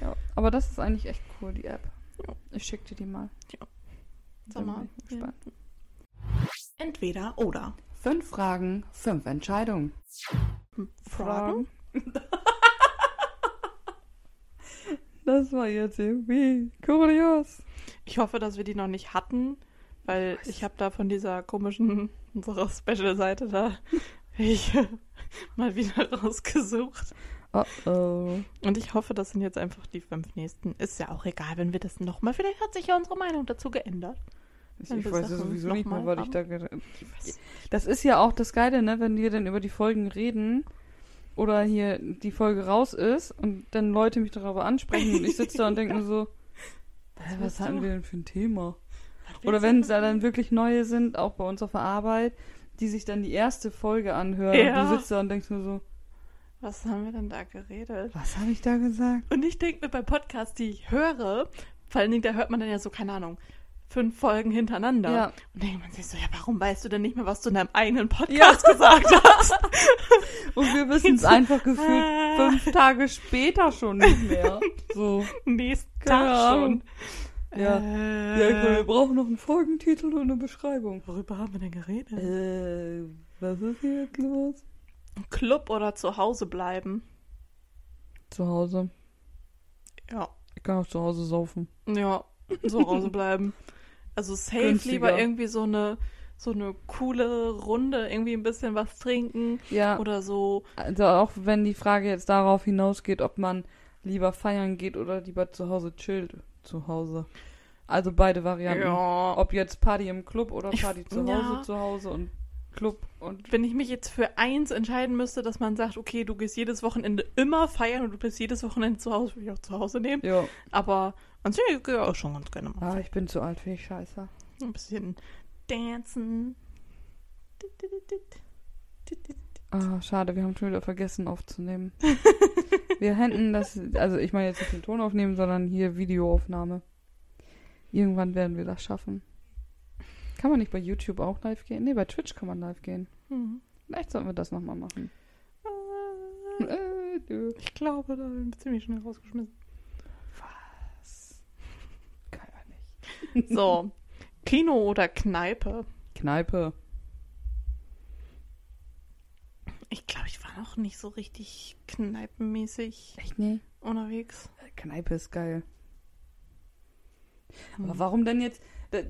Ja, aber das ist eigentlich echt cool, die App. Ja. Ich schick dir die mal. Ja. Sag mal. gespannt. Entweder oder. Fünf Fragen, fünf Entscheidungen. Fragen? Das war jetzt irgendwie kurios. Ich hoffe, dass wir die noch nicht hatten, weil ich habe da von dieser komischen, unserer Special-Seite da ich mal wieder rausgesucht. Oh oh. Und ich hoffe, das sind jetzt einfach die fünf nächsten. Ist ja auch egal, wenn wir das nochmal. Vielleicht hat sich ja unsere Meinung dazu geändert. Ich, weiß ja sowieso nicht mehr, was ich da Das ist ja auch das Geile, ne, wenn wir dann über die Folgen reden oder hier die Folge raus ist und dann Leute mich darüber ansprechen und ich sitze da und denke mir so, was willst hatten wir denn für ein Thema? Was Oder wenn es da dann wirklich neue sind, auch bei uns auf der Arbeit, die sich dann die erste Folge anhören Ja. und du sitzt da und denkst nur so, Was haben wir denn da geredet? was habe ich da gesagt? Und ich denke mir bei Podcasts, die ich höre, vor allen Dingen, da hört man dann ja so, keine Ahnung, fünf Folgen hintereinander. Ja. Und denkt man sich so, ja, warum weißt du denn nicht mehr, was du in deinem eigenen Podcast gesagt hast? Und wir wissen es einfach gefühlt fünf Tage später schon nicht mehr. So. Nächsten Tag schon. Ja. Äh, Ja, wir brauchen noch einen Folgentitel und eine Beschreibung. worüber haben wir denn geredet? Äh, was ist hier jetzt los? Club oder zu Hause bleiben? Zu Hause. Ja. Ich kann auch zu Hause saufen. Ja, zu Hause bleiben. Also safe Günstiger. lieber irgendwie so eine so eine coole Runde, irgendwie ein bisschen was trinken Ja, oder so. also auch wenn die Frage jetzt darauf hinausgeht, ob man lieber feiern geht oder lieber zu Hause chillt. Zu Hause. Also beide Varianten. Ja. Ob jetzt Party im Club oder Ich- Party zu Hause, ja. zu Hause und Club und Wenn ich mich jetzt für eins entscheiden müsste, dass man sagt, okay, du gehst jedes Wochenende immer feiern und du bist jedes Wochenende zu Hause, würde ich auch zu Hause nehmen. ja. Aber an sich gehe ich auch schon ganz gerne mal Ah, ich bin zu alt für die Scheiße. ein bisschen dancen. Ah, schade, wir haben schon wieder vergessen aufzunehmen. wir hätten das, also ich meine jetzt nicht den Ton aufnehmen, sondern hier Videoaufnahme. Irgendwann werden wir das schaffen. Kann man nicht bei YouTube auch live gehen? Nee, bei Twitch kann man live gehen. Hm. Vielleicht sollten wir das nochmal machen. Äh, Äh. Ich glaube, da bin ich ziemlich schnell rausgeschmissen. Was? Kann ja nicht. So, Kino oder Kneipe? Kneipe. Ich glaube, ich war noch nicht so richtig kneipenmäßig Echt nee? unterwegs. Kneipe ist geil. Hm. Aber warum denn jetzt?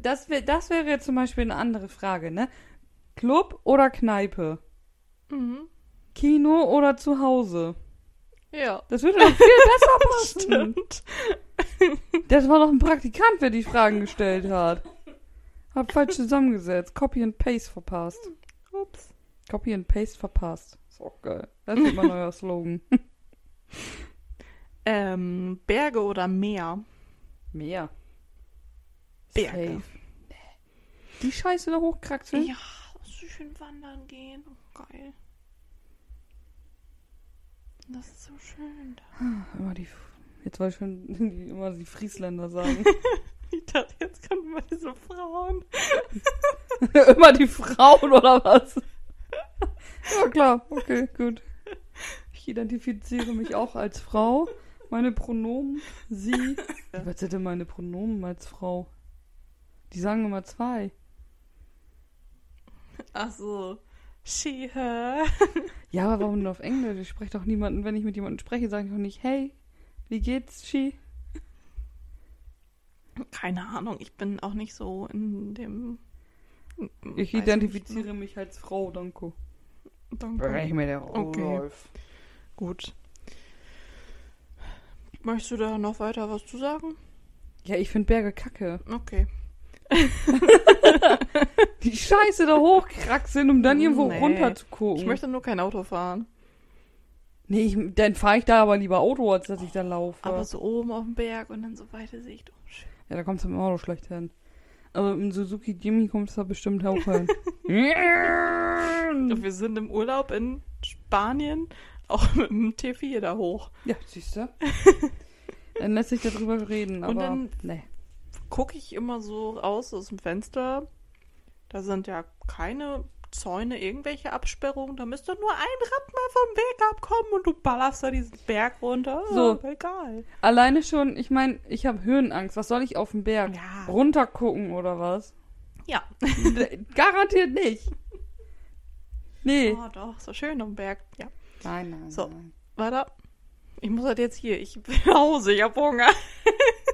Das, wär, das wäre jetzt zum Beispiel eine andere Frage, ne? Club oder Kneipe? Mhm. Kino oder zu Hause? Ja. Das würde doch viel besser passen. Stimmt. Das war doch ein Praktikant, der die Fragen gestellt hat. Hab falsch zusammengesetzt. Copy and Paste verpasst. Ups. Copy and Paste verpasst. Ist auch geil. Das ist mein neuer Slogan. Ähm, Berge oder Meer? Mehr. Berge. Safe. Die Scheiße da hochkraxeln? Ja, so schön wandern gehen. Oh, geil. Das ist so schön da. Immer die, jetzt wollte ich schon die, immer die Friesländer sagen. Ich dachte, jetzt kommen mal diese Frauen. immer die Frauen oder was? ja klar, okay, gut. Ich identifiziere mich auch als Frau. Meine Pronomen, sie. Was sind denn meine Pronomen als Frau? Die sagen immer zwei. Ach so. She, her. Ja, aber warum nur auf Englisch? Ich spreche doch niemanden, wenn ich mit jemandem spreche, sage ich doch nicht, hey, wie geht's, she? Keine Ahnung, ich bin auch nicht so in dem. Ich identifiziere mich als Frau, danke. nicht. Danke. mir der Okay. Gut. Möchtest du da noch weiter was zu sagen? Ja, ich finde Berge kacke. Okay. Die Scheiße da hochkraxeln, um dann irgendwo Nee. runter zu gucken. Ich möchte nur kein Auto fahren. nee, ich, dann fahre ich da aber lieber Auto, als dass ich da laufe. Aber so oben auf dem Berg und dann so weite Sicht. Oh, schön. ja, da kommst du mit dem Auto schlecht hin. Aber im Suzuki Jimmy kommt es da bestimmt auch hin. Wir sind im Urlaub in Spanien, auch mit dem T4 da hoch. ja, siehst du? Dann lässt sich darüber reden, aber Und dann- nee. Gucke ich immer so raus aus dem Fenster. Da sind ja keine Zäune, irgendwelche Absperrungen. Da müsste nur ein Rad mal vom Weg abkommen und du ballerst da diesen Berg runter. So. Ah, egal. Alleine schon, ich meine, ich habe Höhenangst. Was soll ich auf dem Berg? Ja. Runtergucken oder was? Ja. Garantiert nicht. Nee. Oh, doch, so schön am Berg. Ja. Nein, nein, So. nein. Weiter. Ich muss halt jetzt hier. Ich will nach Hause. Ich hab Hunger.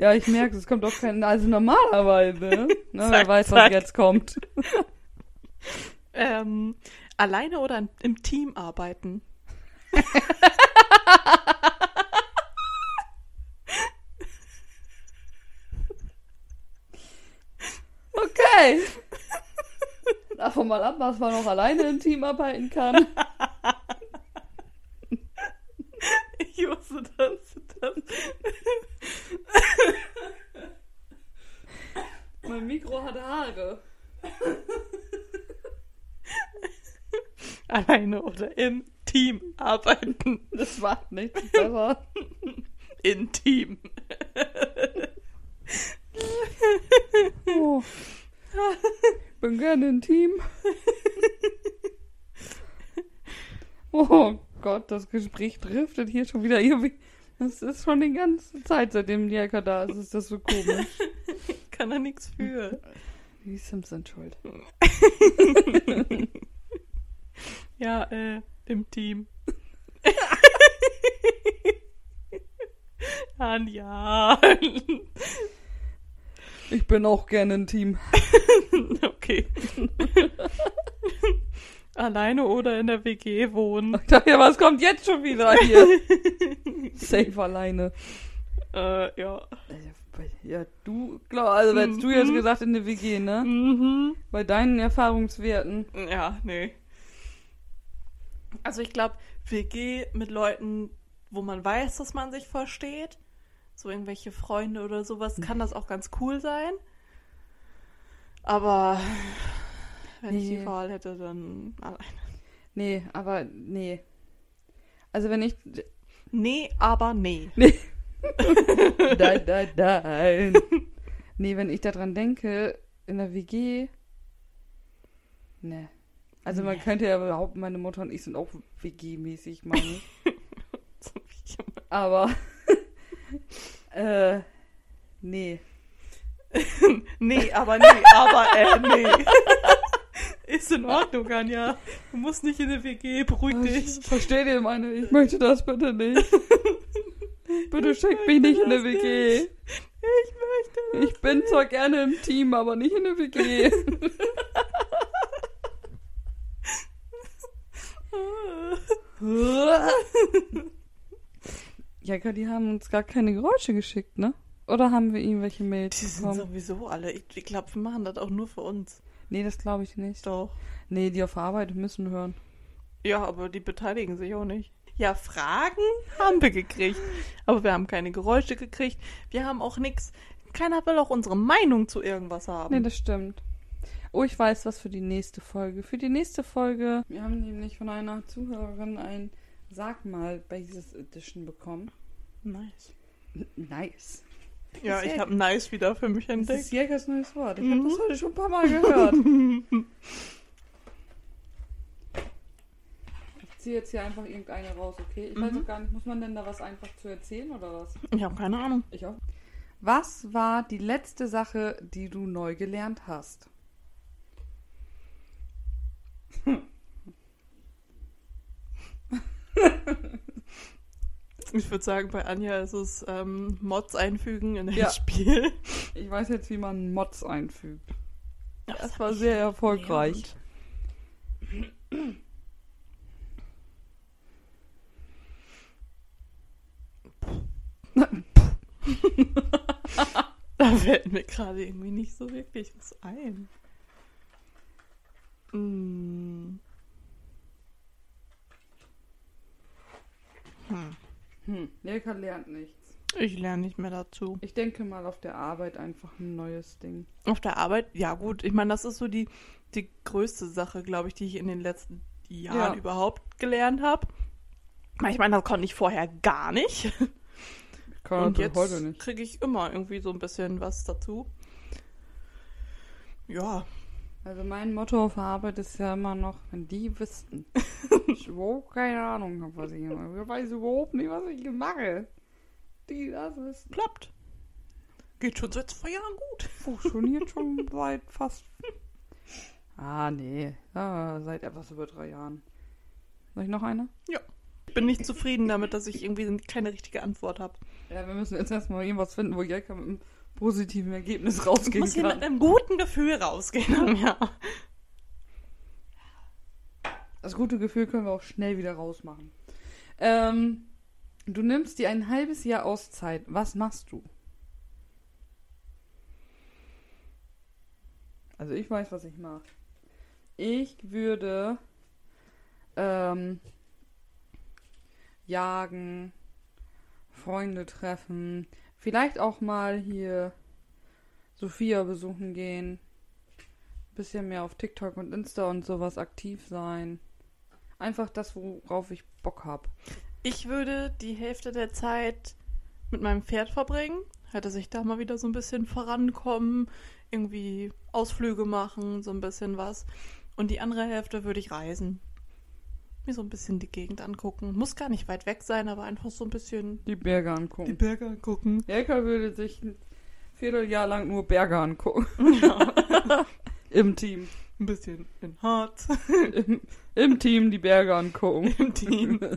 Ja, ich merke, es kommt doch kein. Also normalerweise. Ne? Wer Zack, weiß, was zack. jetzt kommt. Ähm, alleine oder im Team arbeiten? Okay. Davon mal ab, was man noch alleine im Team arbeiten kann. Ich wusste das. das. Mein Haare. Alleine oder im Team arbeiten. Das macht nichts besser. In Team. Oh. Bin gerne im Team. Oh Gott, das Gespräch driftet hier schon wieder irgendwie. Das ist schon die ganze Zeit, seitdem Ecke da ist, ist das so komisch. Kann er nichts für. Die Sims sind schuld. Ja, äh, im Team. Anja. Ich bin auch gerne im Team. okay. Alleine oder in der WG wohnen. Ich dachte, ja, was kommt jetzt schon wieder hier? Safe alleine. Äh, ja. Ja, du, glaub, also hättest du jetzt Mhm. gesagt in der WG, ne? Mhm. Bei deinen Erfahrungswerten. Ja, nee. Also ich glaube, WG mit Leuten, wo man weiß, dass man sich versteht, so irgendwelche Freunde oder sowas, kann das auch ganz cool sein. Aber wenn ich die Nee. Wahl hätte, dann alleine. Nee, aber nee. Also wenn ich. Nee, aber nee. Nee. Nein, nein, nein. Nee, wenn ich daran denke, in der WG. Nee. Also man Nee. könnte ja behaupten, meine Mutter und ich sind auch WG-mäßig, meine Aber. äh. Nee. nee, aber nee, aber äh, nee. Ist in Ordnung, Anja. Du musst nicht in der WG, beruhig dich. Versteht ihr meine? Ich möchte das bitte nicht. Bitte schickt mich nicht in eine WG. Ich möchte Ich bin zwar gerne im Team, aber nicht in der WG. Ja, die haben uns gar keine Geräusche geschickt, ne? Oder haben wir irgendwelche Mails Die sind bekommen? sowieso alle. Ich, ich glaube, wir machen das auch nur für uns. Nee, das glaube ich nicht. Doch. Nee, die auf Arbeit müssen hören. Ja, aber die beteiligen sich auch nicht. Ja, Fragen haben wir gekriegt. Aber wir haben keine Geräusche gekriegt. Wir haben auch nichts. Keiner will auch unsere Meinung zu irgendwas haben. Nee, das stimmt. Oh, ich weiß was für die nächste Folge. Für die nächste Folge. Wir haben nämlich von einer Zuhörerin ein Sag mal Basis Edition bekommen. nice. N nice. Ja, ich habe nice wieder für mich Das entdeckt. ist Jägers neues Wort. Ich Mhm. habe das heute schon ein paar Mal gehört. ich ziehe jetzt hier einfach irgendeine raus, okay? Ich weiß Mhm. auch gar nicht, muss man denn da was einfach zu erzählen oder was? Ich habe keine Ahnung. Ich auch. Was war die letzte Sache, die du neu gelernt hast? Ich würde sagen, bei Anja ist es ähm, Mods einfügen in ein Ja. Spiel. Ich weiß jetzt, wie man Mods einfügt. Das hab war sehr erfolgreich. gelernt. Da fällt mir gerade irgendwie nicht so wirklich was ein. Hm. Hm, Jelka lernt nichts. Ich lerne nicht mehr dazu. Ich denke mal auf der Arbeit einfach ein neues Ding. Auf der Arbeit, ja gut. Ich meine, das ist so die, die größte Sache, glaube ich, die ich in den letzten Jahren Ja. überhaupt gelernt habe. Ich meine, das konnte ich vorher gar nicht. Kann Und jetzt kriege ich immer irgendwie so ein bisschen was dazu. Ja, Also mein Motto auf Arbeit ist ja immer noch, wenn die wüssten. ich überhaupt keine Ahnung habe, was ich mache. Ich weiß überhaupt nicht, was ich mache. Die das wissen. klappt. Geht schon seit zwei Jahren gut. Funktioniert schon seit fast. Ah, nee. Ja, seit etwas über drei Jahren. Soll ich noch eine? Ich bin nicht zufrieden damit, dass ich irgendwie keine richtige Antwort habe. Ja, wir müssen jetzt erstmal irgendwas finden, wo Jelka mit einem positiven Ergebnis Ich rausgehen muss hier mit kann. einem guten Gefühl rausgehen. Ja. Das gute Gefühl können wir auch schnell wieder rausmachen. Ähm, du nimmst dir ein halbes Jahr Auszeit. Was machst du? Also ich weiß, was ich mache. Ich würde ähm, jagen, Freunde treffen, vielleicht auch mal hier Sophia besuchen gehen, bisschen mehr auf TikTok und Insta und sowas aktiv sein. Einfach das, worauf ich Bock habe. Ich würde die Hälfte der Zeit mit meinem Pferd verbringen. Hätte sich da mal wieder so ein bisschen vorankommen, irgendwie Ausflüge machen, so ein bisschen was. Und die andere Hälfte würde ich reisen. Mir so ein bisschen die Gegend angucken. Muss gar nicht weit weg sein, aber einfach so ein bisschen Die Berge die angucken. Berge angucken. Jelka würde sich ein Vierteljahr lang nur Berge angucken. Ja, Im Team. ein bisschen in Harz Im, Im Team die Berge angucken. im Team.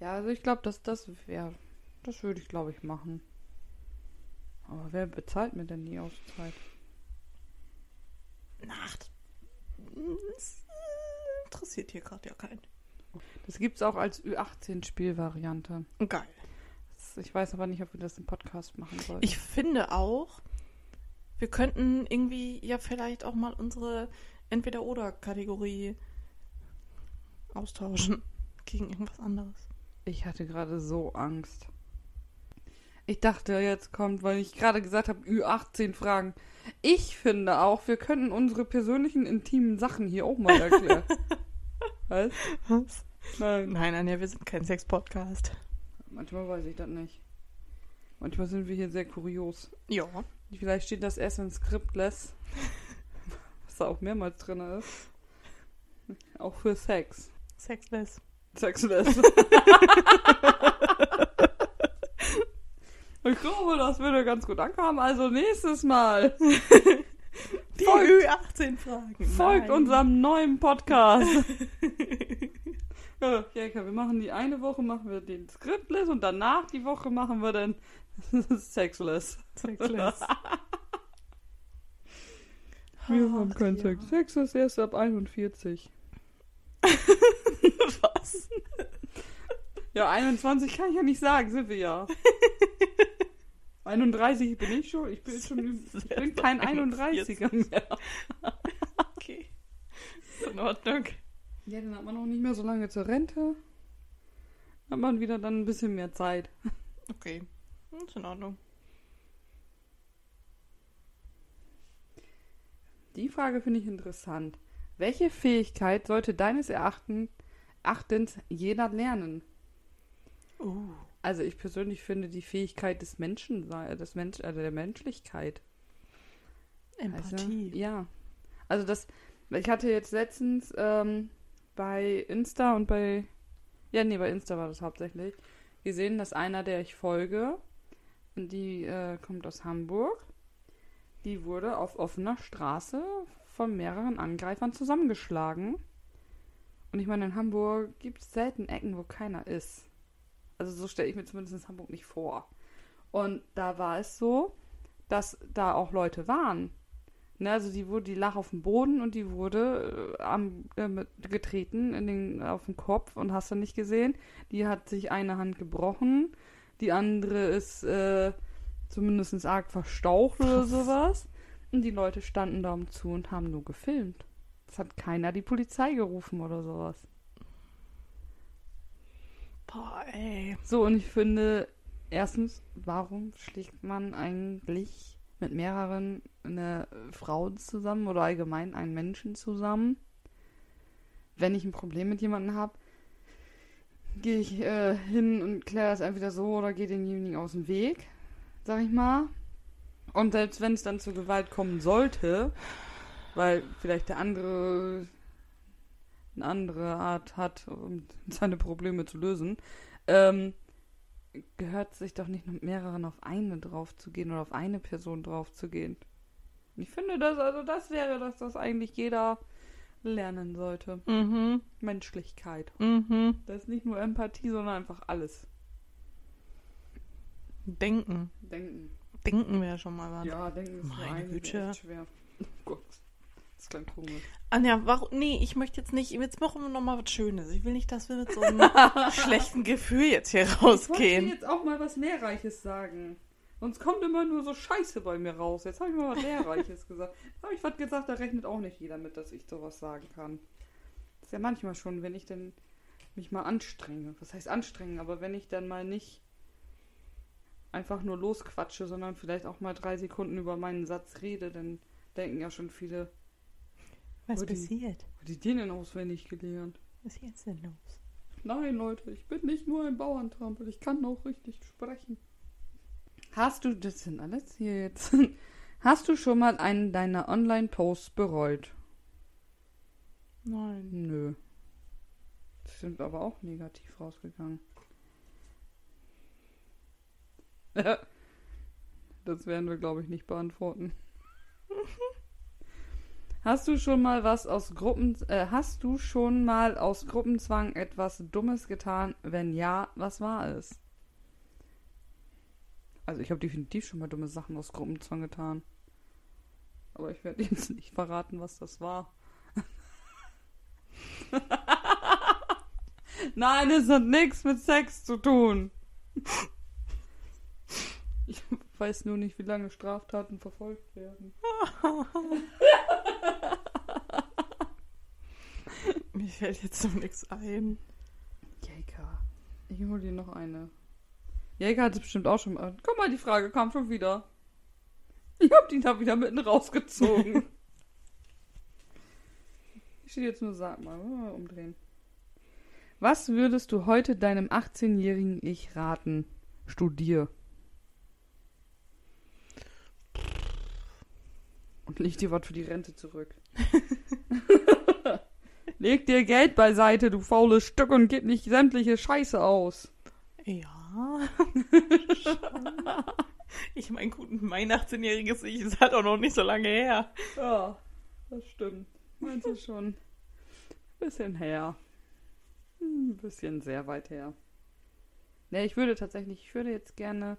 Ja, also ich glaube, dass das wäre. Das würde ich, glaube ich, machen. Aber wer bezahlt mir denn die Auszeit? Nacht. Das interessiert hier gerade ja keinen. Das gibt's auch als Ü18-Spielvariante. Geil. Ich weiß aber nicht, ob wir das im Podcast machen sollen. Ich finde auch, wir könnten irgendwie ja vielleicht auch mal unsere Entweder-Oder-Kategorie austauschen gegen irgendwas anderes. Ich hatte gerade so Angst. Ich dachte, jetzt kommt, weil ich gerade gesagt habe, Ü18 Fragen. Ich finde auch, wir könnten unsere persönlichen intimen Sachen hier auch mal erklären. Was? Was? Nein. Nein, Anja, wir sind kein Sex-Podcast. Manchmal weiß ich das nicht. Manchmal sind wir hier sehr kurios. Ja. Vielleicht steht das erst in Scriptless, was da auch mehrmals drin ist. Auch für Sex. Sexless. Sexless. ich glaube, das würde ganz gut ankommen. Also nächstes Mal Die Folgt- Ü18-Fragen. folgt Nein. unserem neuen Podcast. ja, Jelka, wir machen die eine Woche machen wir den Scriptless und danach die Woche machen wir dann Sexless. Sexless. Wir haben keinen ja. Sex. Sex ist erst ab 41. Was? Ja, 21 kann ich ja nicht sagen, sind wir ja. 31 bin ich schon. Ich bin schon ich bin kein 31er mehr. Okay. Ist in Ordnung. Ja, dann hat man auch nicht mehr so lange zur Rente. Hat man wieder dann ein bisschen mehr Zeit. Okay. Ist in Ordnung. Die Frage finde ich interessant. Welche Fähigkeit sollte deines Erachten, Erachtens jeder lernen? Uh. Also ich persönlich finde die Fähigkeit des Menschen, sei- des Mensch, also der Menschlichkeit. Empathie. Ja. Also das, ich hatte jetzt letztens ähm, bei Insta und bei, ja nee, bei Insta war das hauptsächlich, gesehen, dass einer, der ich folge, die äh, kommt aus Hamburg, die wurde auf offener Straße von mehreren Angreifern zusammengeschlagen. Und ich meine, in Hamburg gibt es selten Ecken, wo keiner ist. Also so stelle ich mir zumindest Hamburg nicht vor. Und da war es so, dass da auch Leute waren. Ne, also die wurde, die lag auf dem Boden und die wurde äh, am, äh, getreten in den, auf den Kopf und hast du nicht gesehen. Die hat sich eine Hand gebrochen, die andere ist äh, zumindest arg verstaucht oder Was? sowas. Und die Leute standen da um zu und haben nur gefilmt. Es hat keiner die Polizei gerufen oder sowas. Boah, ey. So, und ich finde, erstens, warum schlägt man eigentlich mit mehreren eine Frau zusammen oder allgemein einen Menschen zusammen? Wenn ich ein Problem mit jemandem habe, gehe ich äh, hin und kläre das entweder so oder gehe denjenigen aus dem Weg, sag ich mal. Und selbst wenn es dann zur Gewalt kommen sollte, weil vielleicht der andere eine andere Art hat, um seine Probleme zu lösen, ähm, gehört sich doch nicht mit mehreren auf eine drauf zu gehen oder auf eine Person drauf zu gehen. Ich finde das, also das wäre das, was eigentlich jeder lernen sollte. Mhm. Menschlichkeit. Mhm. Das ist nicht nur Empathie, sondern einfach alles. Denken. Denken. Denken wäre schon mal was. Ja, denken ist Meine Güte. echt schwer. Oh Gott. Das klingt komisch. Anja, warum? Nee, ich möchte jetzt nicht. Jetzt machen wir noch mal was Schönes. Ich will nicht, dass wir mit so einem schlechten Gefühl jetzt hier Ich wollte rausgehen. jetzt auch mal was Lehrreiches sagen. Sonst kommt immer nur so Scheiße bei mir raus. Jetzt habe ich mal was Lehrreiches gesagt. Habe ich was gesagt, da rechnet auch nicht jeder mit, dass ich sowas sagen kann. Das ist ja manchmal schon, wenn ich dann mich mal anstrenge. Was heißt anstrengen? Aber wenn ich dann mal nicht einfach nur losquatsche, sondern vielleicht auch mal drei Sekunden über meinen Satz rede, dann denken ja schon viele, Was die- passiert? die den denn auswendig gelernt? Was ist jetzt denn los? Nein, Leute, ich bin nicht nur ein Bauerntrampel, ich kann auch richtig sprechen. Hast du, das sind alles hier jetzt. Hast du schon mal einen deiner Online-Posts bereut? Nein. Nö. Das sind aber auch negativ rausgegangen. Das werden wir, glaube ich, nicht beantworten. Hast du schon mal was aus Gruppen, äh, hast du schon mal aus Gruppenzwang etwas Dummes getan? Wenn ja, was war es? Also ich habe definitiv schon mal dumme Sachen aus Gruppenzwang getan. Aber ich werde jetzt nicht verraten, was das war. Nein, es hat nichts mit Sex zu tun. Ich weiß nur nicht, wie lange Straftaten verfolgt werden. Mir fällt jetzt noch nichts ein. Jäger. Ich hol dir noch eine. Jäger hat es bestimmt auch schon mal. Guck mal, die Frage kam schon wieder. Ich hab die da wieder mitten rausgezogen. ich stehe jetzt nur, sag mal, mal umdrehen. Was würdest du heute deinem 18-jährigen Ich raten? Studier. Und leg dir was für die Rente zurück. leg dir Geld beiseite, du faules Stück, und gib nicht sämtliche Scheiße aus. Ja. ich meine, gut, mein 18-jähriges Ich ist halt auch noch nicht so lange her. Ja, das stimmt. Meinst du schon? Bisschen her. Ein bisschen sehr weit her. Ne, ich würde tatsächlich, ich würde jetzt gerne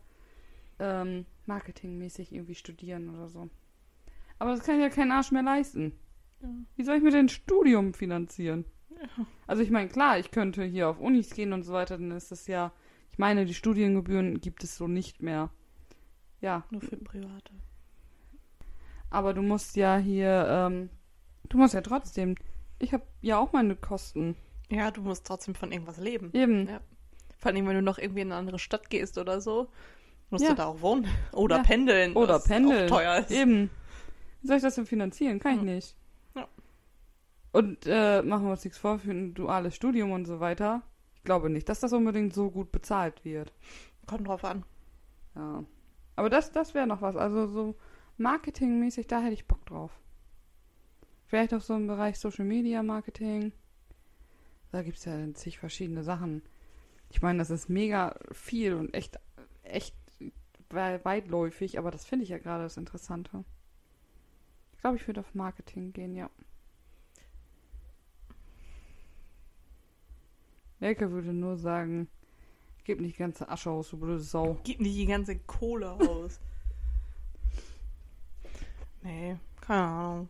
ähm, marketingmäßig irgendwie studieren oder so. Aber das kann ja kein Arsch mehr leisten. Ja. Wie soll ich mir denn ein Studium finanzieren? Ja. Also ich meine, klar, ich könnte hier auf Unis gehen und so weiter, dann ist das ja, ich meine, die Studiengebühren gibt es so nicht mehr. Ja, Nur für Private. aber du musst ja hier, ähm, du musst ja trotzdem, ich habe ja auch meine Kosten. Ja, du musst trotzdem von irgendwas leben. Eben. Ja. Vor allem, wenn du noch irgendwie in eine andere Stadt gehst oder so, musst Ja. du da auch wohnen. Oder Ja. pendeln. Oder pendeln. Auch teuer ist. Eben. Wie soll ich das denn finanzieren? Kann ich Hm. nicht. Ja. Und äh, machen wir uns nichts vor für ein duales Studium und so weiter. Ich glaube nicht, dass das unbedingt so gut bezahlt wird. Kommt drauf an. Ja. Aber das, das wäre noch was. Also so marketingmäßig, da hätte ich Bock drauf. Vielleicht auch so im Bereich Social Media Marketing. Da gibt es ja zig verschiedene Sachen. Ich meine, das ist mega viel und echt, echt wei- weitläufig, aber das finde ich ja gerade das Interessante. Ich glaube, ich würde auf Marketing gehen, ja. Elke würde nur sagen, gib nicht die ganze Asche aus, du blöde Sau. Gib nicht die ganze Kohle aus. nee, keine Ahnung.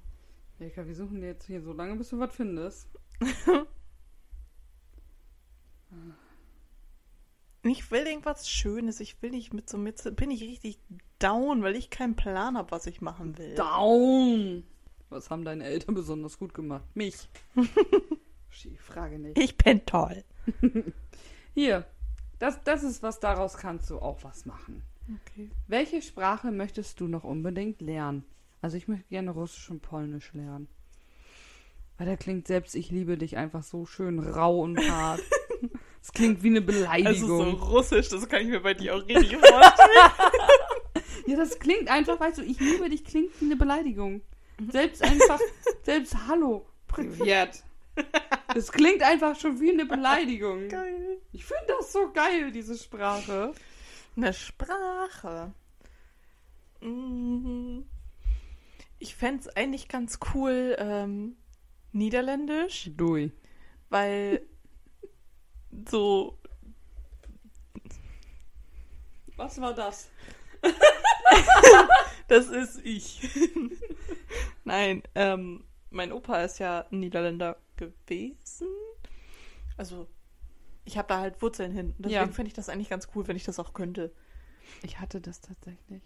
Elke, wir suchen dir jetzt hier so lange, bis du was findest. Ich will irgendwas Schönes. Ich will nicht mit so mit. Bin ich richtig down, weil ich keinen Plan habe, was ich machen will. Down! Was haben deine Eltern besonders gut gemacht? Mich. Frage nicht. Ich bin toll. Hier, Das, das ist was, daraus kannst du auch was machen. Okay. Welche Sprache möchtest du noch unbedingt lernen? Also ich möchte gerne Russisch und Polnisch lernen. Weil da klingt selbst ich liebe dich einfach so schön rau und hart. Es klingt wie eine Beleidigung. Also so russisch, das kann ich mir bei dir auch richtig vorstellen. Ja, das klingt einfach, weißt du, ich liebe dich klingt wie eine Beleidigung. Selbst einfach, selbst Hallo, Privet. Das klingt einfach schon wie eine Beleidigung. Geil. Ich finde das so geil, diese Sprache. Eine Sprache. Mm. Ich fände es eigentlich ganz cool, ähm, Niederländisch, Dui. weil so. Was war das? Das ist ich. Nein, ähm, mein Opa ist ja ein Niederländer gewesen. Also, ich habe da halt Wurzeln hin. Deswegen Ja. fände ich das eigentlich ganz cool, wenn ich das auch könnte. Ich hatte das tatsächlich.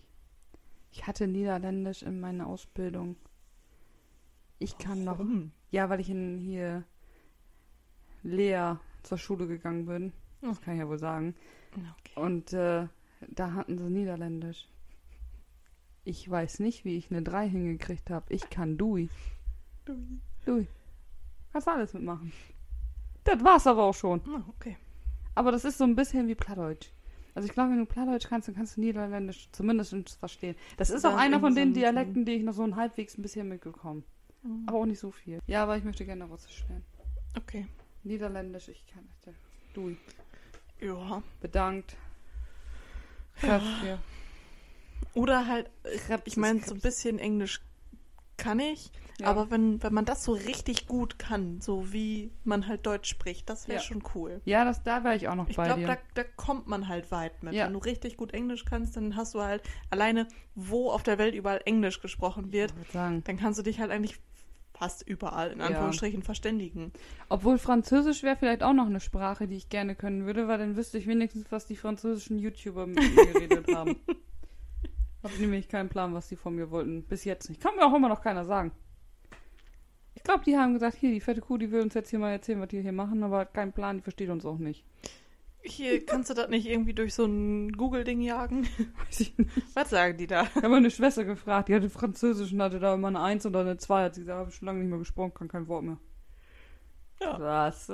Ich hatte Niederländisch in meiner Ausbildung. Ich kann noch. Ja, weil ich in hier Lea zur Schule gegangen bin. Das kann ich ja wohl sagen. Okay. Und äh, da hatten sie Niederländisch. Ich weiß nicht, wie ich eine 3 hingekriegt habe. Ich kann Dui. Dui. Kannst alles mitmachen. Das war's aber auch schon. Okay. Aber das ist so ein bisschen wie Plattdeutsch. Also ich glaube, wenn du Plattdeutsch kannst, dann kannst du Niederländisch zumindest verstehen. Das ist auch einer von den so Dialekten, die ich noch so ein halbwegs ein bisschen mitgekommen. Mhm. Aber auch nicht so viel. Ja, aber ich möchte gerne Russisch lernen. Okay. Niederländisch, ich kann nicht. Dui. Ja. Bedankt. Kräfte. Oder halt, ich meine, so ein bisschen Englisch kann ich, Ja. aber wenn, wenn man das so richtig gut kann, so wie man halt Deutsch spricht, das wäre Ja. schon cool. Ja, das, da wäre ich auch noch Ich bei glaube, dir. da, da kommt man halt weit mit. Ja. Wenn du richtig gut Englisch kannst, dann hast du halt alleine, wo auf der Welt überall Englisch gesprochen wird, Ich dann kannst du dich halt eigentlich fast überall in. Anführungsstrichen verständigen. Obwohl Französisch wäre vielleicht auch noch eine Sprache, die ich gerne können würde, weil dann wüsste ich wenigstens, was die französischen YouTuber mit mir geredet haben. Hab nämlich keinen Plan, was die von mir wollten. Bis jetzt nicht. Kann mir auch immer noch keiner sagen. Ich glaube, die haben gesagt, hier, die fette Kuh, die will uns jetzt hier mal erzählen, was die hier machen, aber hat keinen Plan, die versteht uns auch nicht. Hier kannst du das nicht irgendwie durch so ein Google-Ding jagen? Weiß ich nicht. Was sagen die da? Ich habe meine Schwester gefragt, die hatte Französisch und hatte da immer eine Eins oder eine Zwei. Hat sie gesagt, habe ich schon lange nicht mehr gesprochen, kann kein Wort mehr. Ja. Das, äh...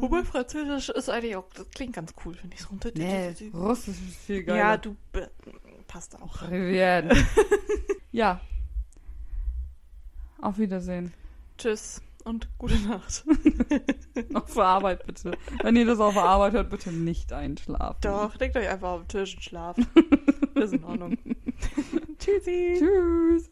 Wobei Französisch ist eigentlich auch, das klingt ganz cool, finde ich so. Nee, Russisch ist viel geiler. Ja, du passt auch. Rivieren. ja. Auf Wiedersehen. Tschüss und gute Nacht. Auf der Arbeit bitte. Wenn ihr das auf der Arbeit hört, bitte nicht einschlafen. Doch, legt euch einfach auf den Tisch und schlaft. ist in Ordnung. Tschüssi. Tschüss.